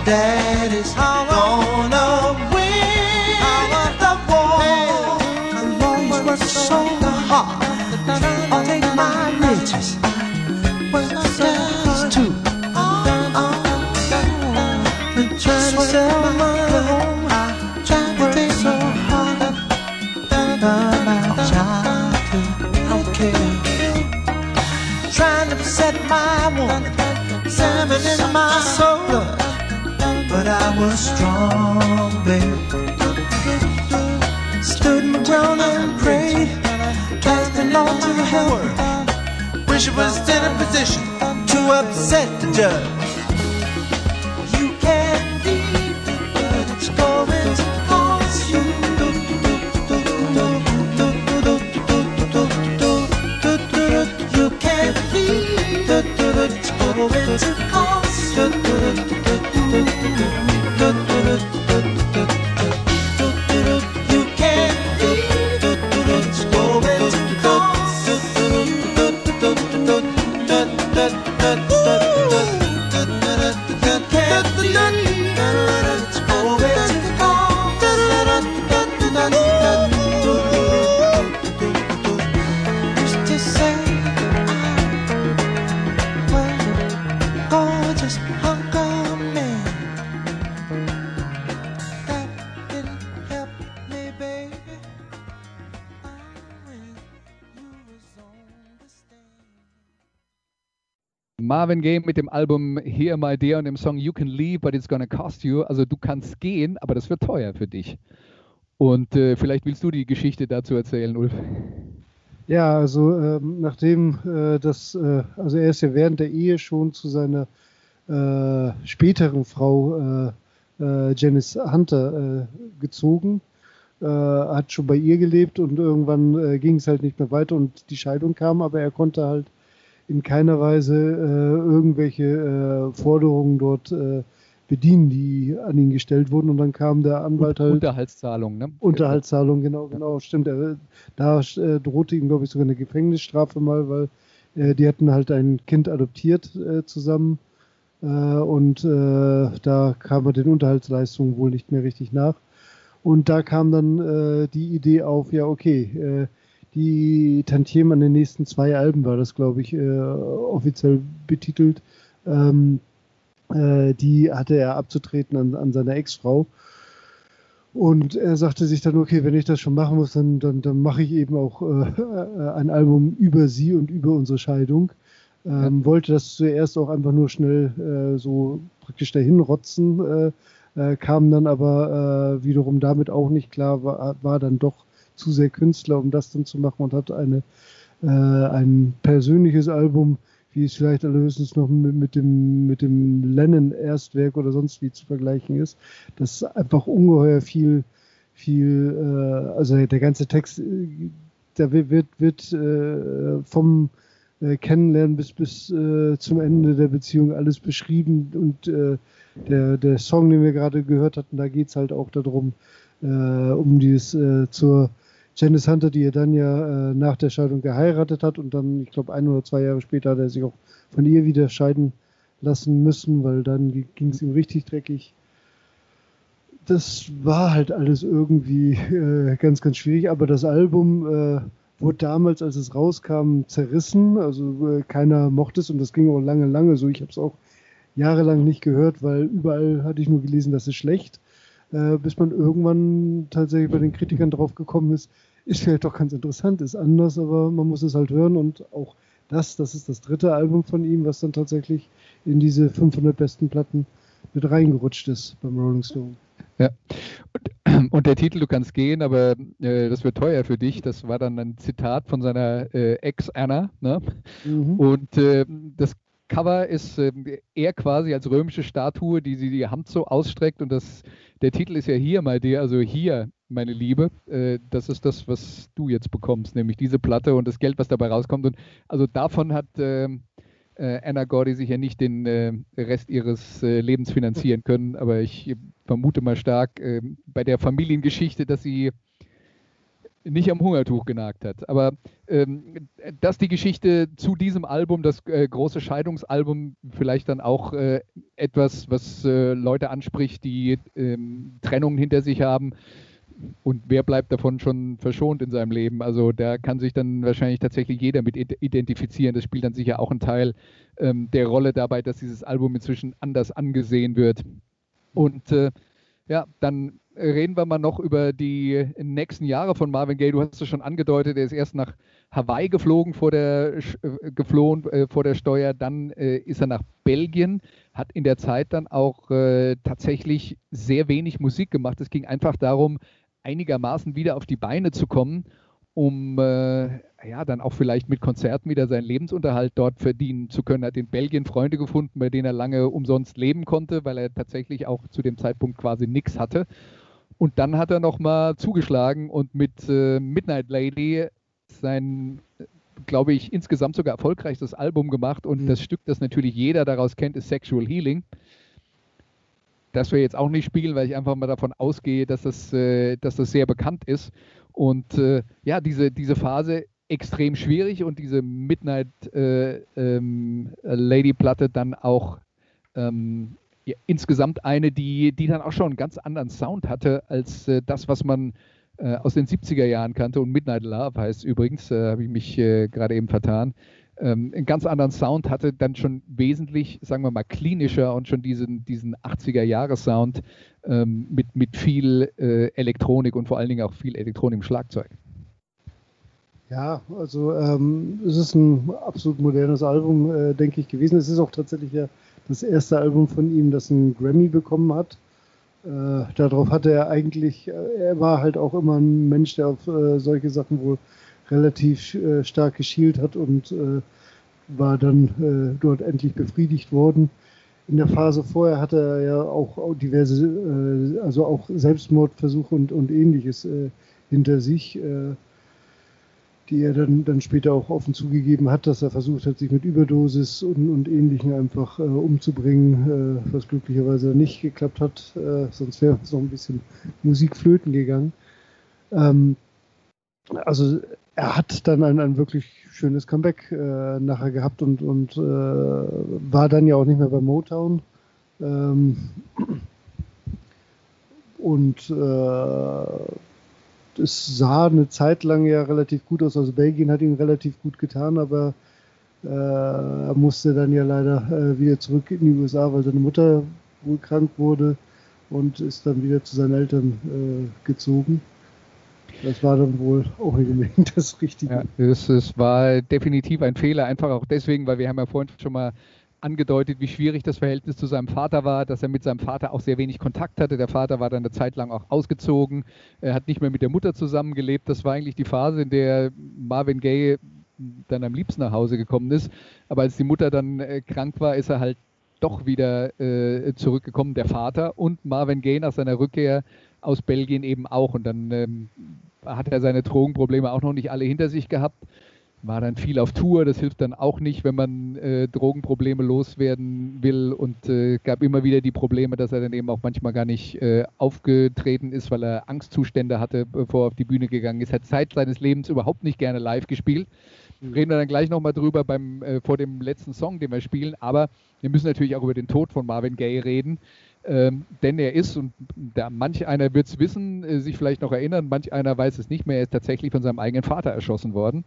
[SPEAKER 3] daddy's gonna to help. Wish I was in a position to upset the judge.
[SPEAKER 1] Marvin Gaye mit dem Album Here My Dear und dem Song You Can Leave, but it's Gonna Cost You. Also du kannst gehen, aber das wird teuer für dich. Und äh, vielleicht willst du die Geschichte dazu erzählen, Ulf.
[SPEAKER 2] Ja, also ähm, nachdem äh, das, äh, also er ist ja während der Ehe schon zu seiner äh, späteren Frau äh, äh, Janice Hunter gezogen, hat schon bei ihr gelebt und irgendwann ging es halt nicht mehr weiter und die Scheidung kam, aber er konnte halt in keiner Weise äh, irgendwelche äh, Forderungen dort äh, bedienen, die an ihn gestellt wurden und dann kam der Anwalt halt
[SPEAKER 1] Unterhaltszahlung, ne?
[SPEAKER 2] Unterhaltszahlung, genau, genau, stimmt. Er, da äh, drohte ihm, glaube ich, sogar eine Gefängnisstrafe mal, weil äh, die hatten halt ein Kind adoptiert äh, zusammen und da kam er den Unterhaltsleistungen wohl nicht mehr richtig nach. Und da kam dann die Idee auf, ja, okay, äh, die Tantiemen an den nächsten zwei Alben war das, glaube ich, äh, offiziell betitelt. Ähm, äh, die hatte er abzutreten an, an seine Ex-Frau. Und er sagte sich dann, okay, wenn ich das schon machen muss, dann, dann, dann mache ich eben auch äh, äh, ein Album über sie und über unsere Scheidung. Ähm, Wollte das zuerst auch einfach nur schnell äh, so praktisch dahin rotzen, äh, äh, kam dann aber äh, wiederum damit auch nicht klar, war, war dann doch zu sehr Künstler, um das dann zu machen. Und hat eine, äh, ein persönliches Album, wie es vielleicht allerhöchstens noch mit, mit dem, mit dem Lennon-Erstwerk oder sonst wie zu vergleichen ist, das einfach ungeheuer viel, viel, äh, also der ganze Text, äh, wird, wird, wird äh, vom äh, Kennenlernen bis, bis äh, zum Ende der Beziehung alles beschrieben. Und äh, der, der Song, den wir gerade gehört hatten, da geht es halt auch darum, äh, um dieses äh, zur Janice Hunter, die er dann ja äh, nach der Scheidung geheiratet hat und dann, ich glaube, ein oder zwei Jahre später hat er sich auch von ihr wieder scheiden lassen müssen, weil dann ging es ihm richtig dreckig. Das war halt alles irgendwie äh, ganz, ganz schwierig, aber das Album äh, wurde damals, als es rauskam, zerrissen. Also äh, keiner mochte es und das ging auch lange, lange so. Ich habe es auch jahrelang nicht gehört, weil überall hatte ich nur gelesen, das ist schlecht. Äh, bis man irgendwann tatsächlich bei den Kritikern drauf gekommen ist, ist vielleicht doch ganz interessant, ist anders, aber man muss es halt hören und auch das, das ist das dritte Album von ihm, was dann tatsächlich in diese 500 besten Platten mit reingerutscht ist beim Rolling Stone.
[SPEAKER 1] Ja. Und Und der Titel, du kannst gehen, aber äh, das wird teuer für dich. Das war dann ein Zitat von seiner äh, Ex Anna. Ne? Mhm. Und äh, das Cover ist äh, er quasi als römische Statue, die sie die Hand so ausstreckt. Und das, der Titel ist ja hier, my dear, also hier, meine Liebe. Äh, das ist das, was du jetzt bekommst, nämlich diese Platte und das Geld, was dabei rauskommt. Und also davon hat ähm, äh, Anna Gordy sich ja nicht den äh, Rest ihres äh, Lebens finanzieren können. Aber ich vermute mal stark äh, bei der Familiengeschichte, dass sie nicht am Hungertuch genagt hat. Aber ähm, dass die Geschichte zu diesem Album, das äh, große Scheidungsalbum, vielleicht dann auch äh, etwas, was äh, Leute anspricht, die ähm, Trennungen hinter sich haben. Und wer bleibt davon schon verschont in seinem Leben? Also da kann sich dann wahrscheinlich tatsächlich jeder mit identifizieren. Das spielt dann sicher auch einen Teil ähm, der Rolle dabei, dass dieses Album inzwischen anders angesehen wird. Und äh, ja, dann reden wir mal noch über die nächsten Jahre von Marvin Gaye. Du hast es schon angedeutet, er ist erst nach Hawaii geflogen vor der, äh, geflohen äh, vor der Steuer, dann äh, ist er nach Belgien, hat in der Zeit dann auch äh, tatsächlich sehr wenig Musik gemacht. Es ging einfach darum, einigermaßen wieder auf die Beine zu kommen, um äh, ja dann auch vielleicht mit Konzerten wieder seinen Lebensunterhalt dort verdienen zu können. Er hat in Belgien Freunde gefunden, bei denen er lange umsonst leben konnte, weil er tatsächlich auch zu dem Zeitpunkt quasi nichts hatte und dann hat er nochmal zugeschlagen und mit äh, Midnight Lady sein, glaube ich, insgesamt sogar erfolgreichstes Album gemacht. Und mhm. das Stück, das natürlich jeder daraus kennt, ist Sexual Healing. Das wir jetzt auch nicht spielen, weil ich einfach mal davon ausgehe, dass das, äh, dass das sehr bekannt ist. Und äh, ja, diese, diese Phase extrem schwierig und diese Midnight äh, ähm, Lady Platte dann auch ähm, ja, insgesamt eine, die, die dann auch schon einen ganz anderen Sound hatte als äh, das, was man äh, aus den 70er Jahren kannte. Und Midnight Love heißt übrigens, äh, habe ich mich gerade eben vertan, ähm, einen ganz anderen Sound hatte, dann schon wesentlich, sagen wir mal, klinischer und schon diesen, diesen 80er-Jahre-Sound ähm, mit, mit viel äh, Elektronik und vor allen Dingen auch viel Elektronik im Schlagzeug.
[SPEAKER 2] Ja, also ähm, es ist ein absolut modernes Album, äh, denke ich, gewesen. Es ist auch tatsächlich ja das erste Album von ihm, das einen Grammy bekommen hat. Äh, darauf hatte er eigentlich, äh, er war halt auch immer ein Mensch, der auf äh, solche Sachen wohl relativ äh, stark geschielt hat und äh, war dann äh, dort endlich befriedigt worden. In der Phase vorher hatte er ja auch diverse, also auch Selbstmordversuche und, und ähnliches hinter sich die er dann, dann später auch offen zugegeben hat, dass er versucht hat, sich mit Überdosis und, und Ähnlichem einfach äh, umzubringen, äh, was glücklicherweise nicht geklappt hat. Äh, sonst wäre es *laughs* noch ein bisschen Musik flöten gegangen. Ähm, also er hat dann ein, ein wirklich schönes Comeback äh, nachher gehabt und, und äh, war dann ja auch nicht mehr bei Motown. Ähm, und äh, es sah eine Zeit lang ja relativ gut aus. Also Belgien hat ihn relativ gut getan, aber äh, er musste dann ja leider äh, wieder zurück in die USA, weil seine Mutter wohl krank wurde und ist dann wieder zu seinen Eltern äh, gezogen. Das war dann wohl auch *laughs* nicht das Richtige. Ja,
[SPEAKER 1] das, das war definitiv ein Fehler, einfach auch deswegen, weil wir haben ja vorhin schon mal angedeutet, wie schwierig das Verhältnis zu seinem Vater war, dass er mit seinem Vater auch sehr wenig Kontakt hatte. Der Vater war dann eine Zeit lang auch ausgezogen, er hat nicht mehr mit der Mutter zusammengelebt. Das war eigentlich die Phase, in der Marvin Gaye dann am liebsten nach Hause gekommen ist. Aber als die Mutter dann äh, krank war, ist er halt doch wieder äh, zurückgekommen, der Vater und Marvin Gaye nach seiner Rückkehr aus Belgien eben auch. Und dann ähm, hat er seine Drogenprobleme auch noch nicht alle hinter sich gehabt war dann viel auf Tour. Das hilft dann auch nicht, wenn man äh, Drogenprobleme loswerden will und äh, gab immer wieder die Probleme, dass er dann eben auch manchmal gar nicht äh, aufgetreten ist, weil er Angstzustände hatte, bevor er auf die Bühne gegangen ist. Hat Zeit seines Lebens überhaupt nicht gerne live gespielt. Mhm. Reden wir dann gleich nochmal drüber beim, äh, vor dem letzten Song, den wir spielen. Aber wir müssen natürlich auch über den Tod von Marvin Gaye reden. Ähm, denn er ist, und da manch einer wird es wissen, äh, sich vielleicht noch erinnern, manch einer weiß es nicht mehr, er ist tatsächlich von seinem eigenen Vater erschossen worden.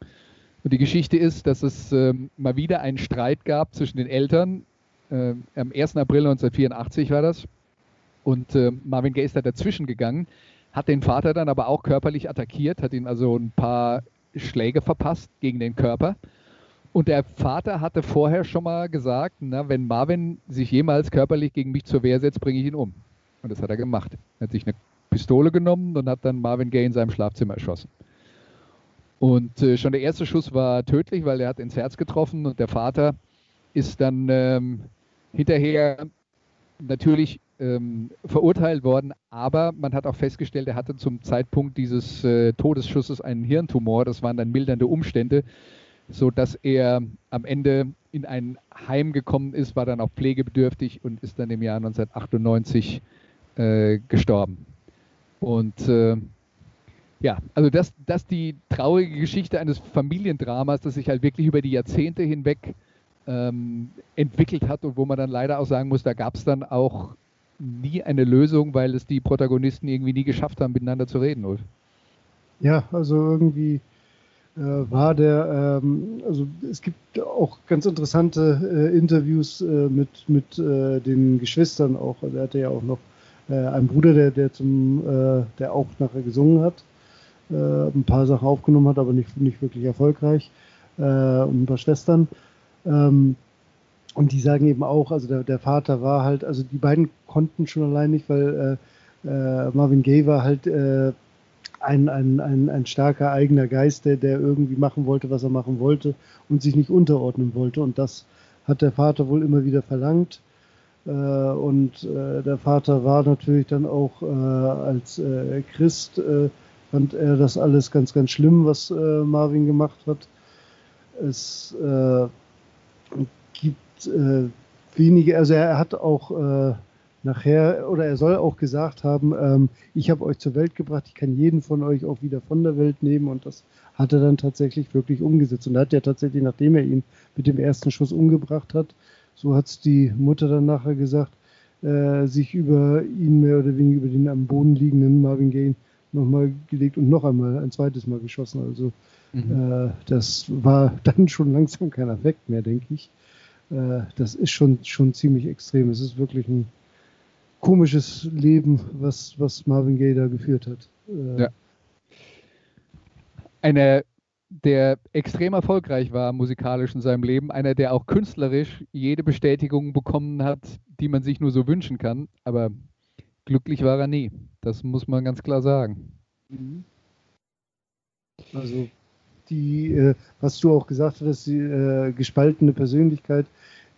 [SPEAKER 1] Und die Geschichte ist, dass es ähm, mal wieder einen Streit gab zwischen den Eltern. Äh, am 1. April 1984 war das. Und äh, Marvin Gaye ist da dazwischen gegangen, hat den Vater dann aber auch körperlich attackiert, hat ihn also ein paar Schläge verpasst gegen den Körper. Und der Vater hatte vorher schon mal gesagt, na, wenn Marvin sich jemals körperlich gegen mich zur Wehr setzt, bringe ich ihn um. Und das hat er gemacht. Er hat sich eine Pistole genommen und hat dann Marvin Gaye in seinem Schlafzimmer erschossen. Und äh, schon der erste Schuss war tödlich, weil er hat ins Herz getroffen und der Vater ist dann ähm, hinterher natürlich ähm, verurteilt worden, aber man hat auch festgestellt, er hatte zum Zeitpunkt dieses äh, Todesschusses einen Hirntumor. Das waren dann mildernde Umstände, sodass er am Ende in ein Heim gekommen ist, war dann auch pflegebedürftig und ist dann im Jahr 1998 äh, gestorben. Und äh, ja, also das, das die traurige Geschichte eines Familiendramas, das sich halt wirklich über die Jahrzehnte hinweg ähm, entwickelt hat und wo man dann leider auch sagen muss, da gab es dann auch nie eine Lösung, weil es die Protagonisten irgendwie nie geschafft haben, miteinander zu reden, Ulf.
[SPEAKER 2] Ja, also irgendwie war der, ähm, also es gibt auch ganz interessante äh, Interviews äh, mit, mit äh, den Geschwistern auch. Also er hatte ja auch noch äh, einen Bruder, der, der zum, äh, der auch nachher gesungen hat, ein paar Sachen aufgenommen hat, aber nicht, nicht wirklich erfolgreich. und ein paar Schwestern. Ähm, und die sagen eben auch, also der, der Vater war halt, also die beiden konnten schon allein nicht, weil äh, äh, Marvin Gaye war halt äh, ein, ein, ein, ein starker eigener Geist, der, der irgendwie machen wollte, was er machen wollte und sich nicht unterordnen wollte. Und das hat der Vater wohl immer wieder verlangt. Äh, und äh, der Vater war natürlich dann auch äh, als Christ, fand er das alles ganz, ganz schlimm, was Marvin gemacht hat. Es gibt wenige, also er hat auch nachher, oder er soll auch gesagt haben, ähm, ich habe euch zur Welt gebracht, ich kann jeden von euch auch wieder von der Welt nehmen und das hat er dann tatsächlich wirklich umgesetzt. Und er hat ja tatsächlich, nachdem er ihn mit dem ersten Schuss umgebracht hat, so hat es die Mutter dann nachher gesagt, äh, sich über ihn mehr oder weniger über den am Boden liegenden Marvin Gaye nochmal gelegt und noch einmal ein zweites Mal geschossen. Also mhm. äh, das war *laughs* dann schon langsam kein Effekt mehr, denke ich äh, das ist schon, schon ziemlich extrem. Es ist wirklich ein komisches Leben, was, was Marvin Gaye da geführt hat. Äh, ja.
[SPEAKER 1] Einer, der extrem erfolgreich war musikalisch in seinem Leben, einer, der auch künstlerisch jede Bestätigung bekommen hat, die man sich nur so wünschen kann, aber glücklich war er nie. Das muss man ganz klar sagen. Mhm.
[SPEAKER 2] Also die, äh, was du auch gesagt hast, die äh, gespaltene Persönlichkeit,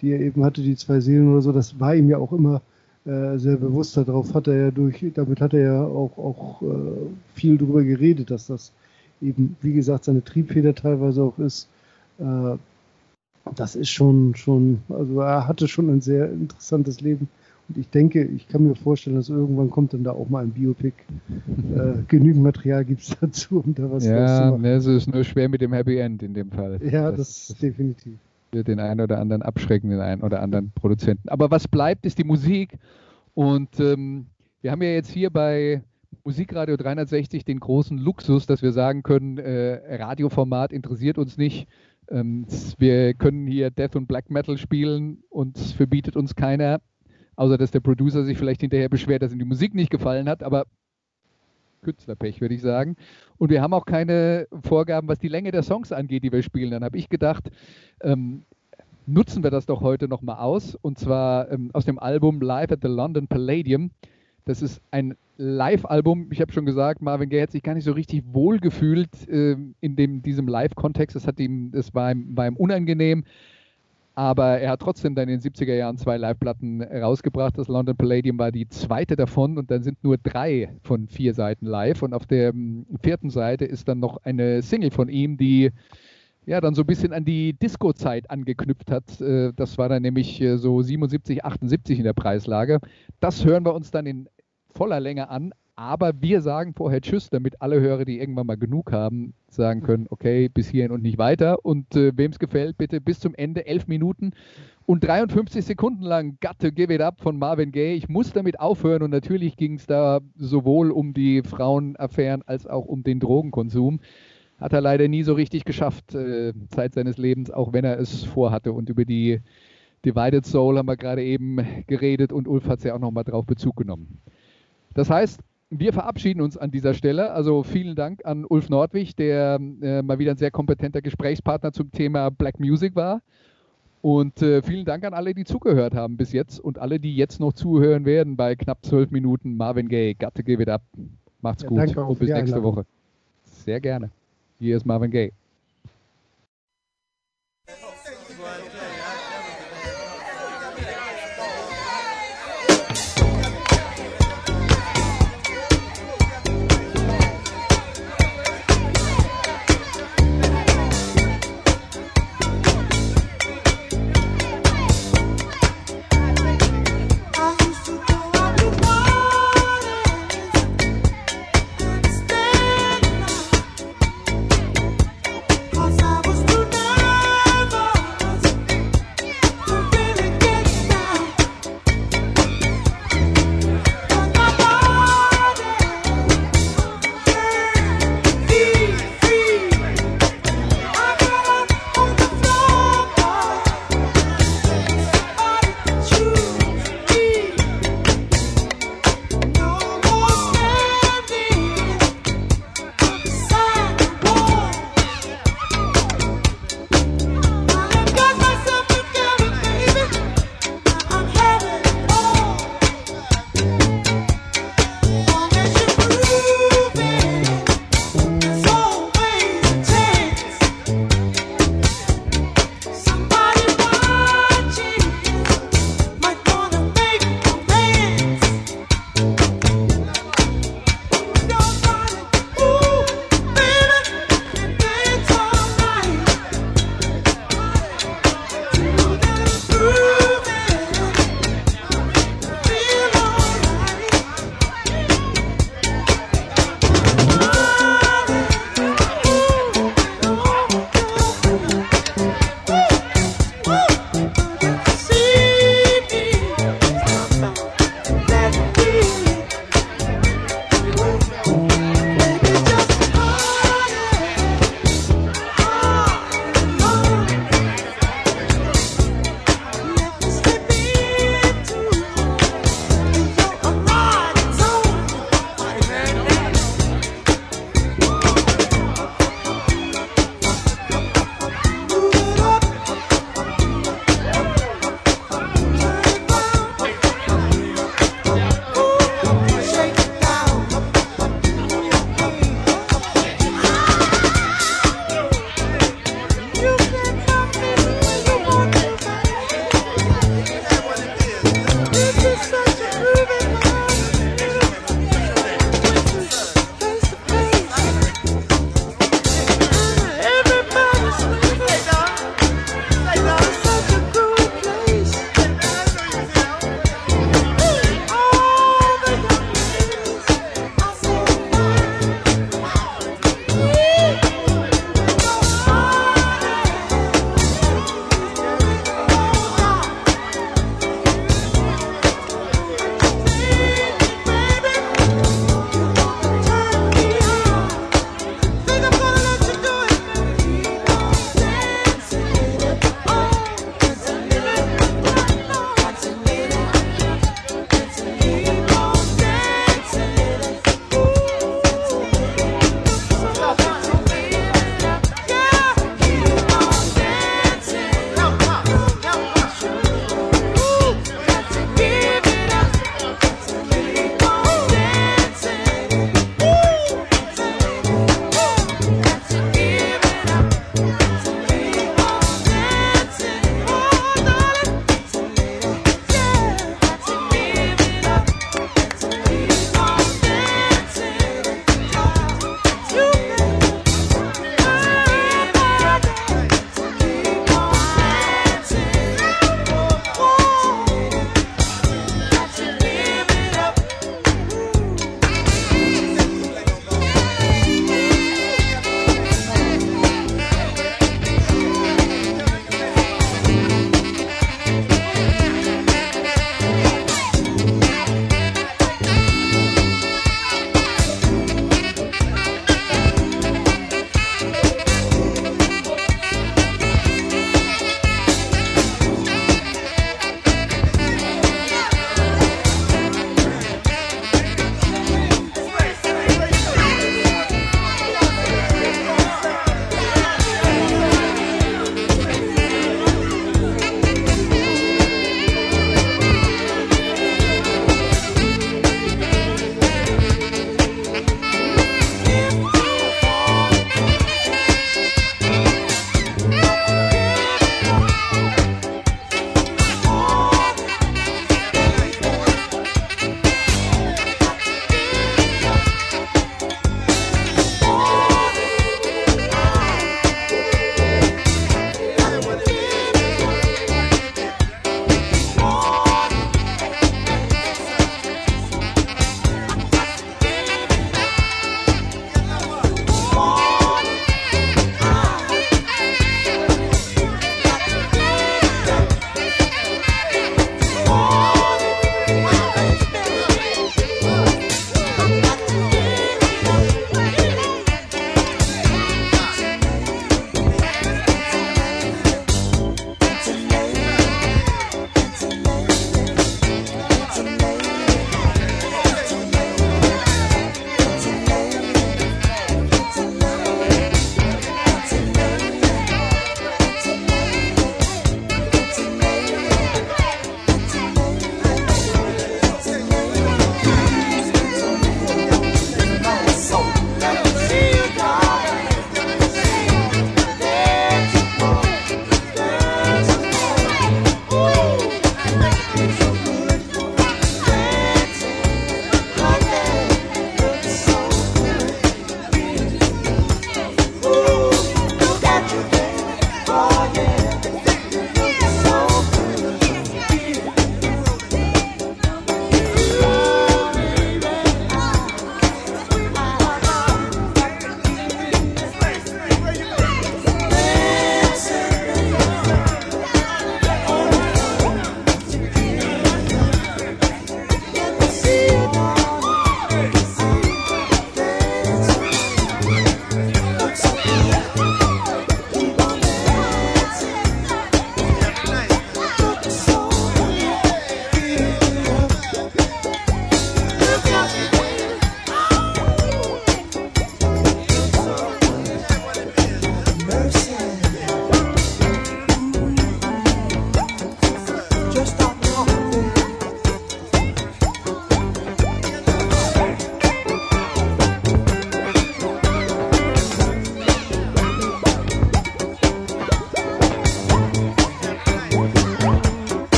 [SPEAKER 2] die er eben hatte, die zwei Seelen oder so, das war ihm ja auch immer sehr bewusst. Darauf hat er ja durch, damit hat er ja auch, auch äh, viel drüber geredet, dass das eben, wie gesagt, seine Triebfeder teilweise auch ist. Äh, das ist schon, schon, also er hatte schon ein sehr interessantes Leben. Und ich denke, ich kann mir vorstellen, dass irgendwann kommt dann da auch mal ein Biopic. Äh, *laughs* genügend Material gibt es dazu, um da was
[SPEAKER 1] ja, zu machen. Ja, es ist nur schwer mit dem Happy End in dem Fall.
[SPEAKER 2] Ja, das, das definitiv.
[SPEAKER 1] Wird den einen oder anderen abschrecken, den einen oder anderen Produzenten. Aber was bleibt, ist die Musik. Und ähm, wir haben ja jetzt hier bei Musikradio 360 den großen Luxus, dass wir sagen können, äh, Radioformat interessiert uns nicht. Ähm, wir können hier Death und Black Metal spielen und verbietet uns keiner Außer dass der Producer sich vielleicht hinterher beschwert, dass ihm die Musik nicht gefallen hat, aber Künstlerpech, würde ich sagen. Und wir haben auch keine Vorgaben, was die Länge der Songs angeht, die wir spielen. Dann habe ich gedacht, ähm, nutzen wir das doch heute nochmal aus. Und zwar ähm, aus dem Album Live at the London Palladium. Das ist ein Live-Album. Ich habe schon gesagt, Marvin Gaye hat sich gar nicht so richtig wohl gefühlt äh, in dem, diesem Live-Kontext. Das, das war, ihm, war ihm unangenehm. Aber er hat trotzdem dann in den 70er Jahren zwei Live-Platten rausgebracht. Das London Palladium war die zweite davon und dann sind nur drei von vier Seiten live. Und auf der ähm, vierten Seite ist dann noch eine Single von ihm, die ja dann so ein bisschen an die Disco-Zeit angeknüpft hat. Äh, das war dann nämlich äh, so 77, 78 in der Preislage. Das hören wir uns dann in voller Länge an. Aber wir sagen vorher Tschüss, damit alle Hörer, die irgendwann mal genug haben, sagen können, okay, bis hierhin und nicht weiter. Und äh, wem es gefällt, bitte bis zum Ende, elf Minuten und 53 Sekunden lang Got to Give It Up von Marvin Gaye. Ich muss damit aufhören und natürlich ging es da sowohl um die Frauenaffären als auch um den Drogenkonsum. Hat er leider nie so richtig geschafft, äh, Zeit seines Lebens, auch wenn er es vorhatte. Und über die Divided Soul haben wir gerade eben geredet und Ulf hat es ja auch nochmal drauf Bezug genommen. Das heißt, wir verabschieden uns an dieser Stelle. Also vielen Dank an Ulf Nordwig, der äh, mal wieder ein sehr kompetenter Gesprächspartner zum Thema Black Music war. Und äh, vielen Dank an alle, die zugehört haben bis jetzt und alle, die jetzt noch zuhören werden bei knapp zwölf Minuten. Marvin Gaye, got to give it up. Macht's
[SPEAKER 2] Ja,
[SPEAKER 1] gut
[SPEAKER 2] danke
[SPEAKER 1] und bis nächste
[SPEAKER 2] Einladung.
[SPEAKER 1] Woche. Sehr gerne. Hier ist Marvin Gaye.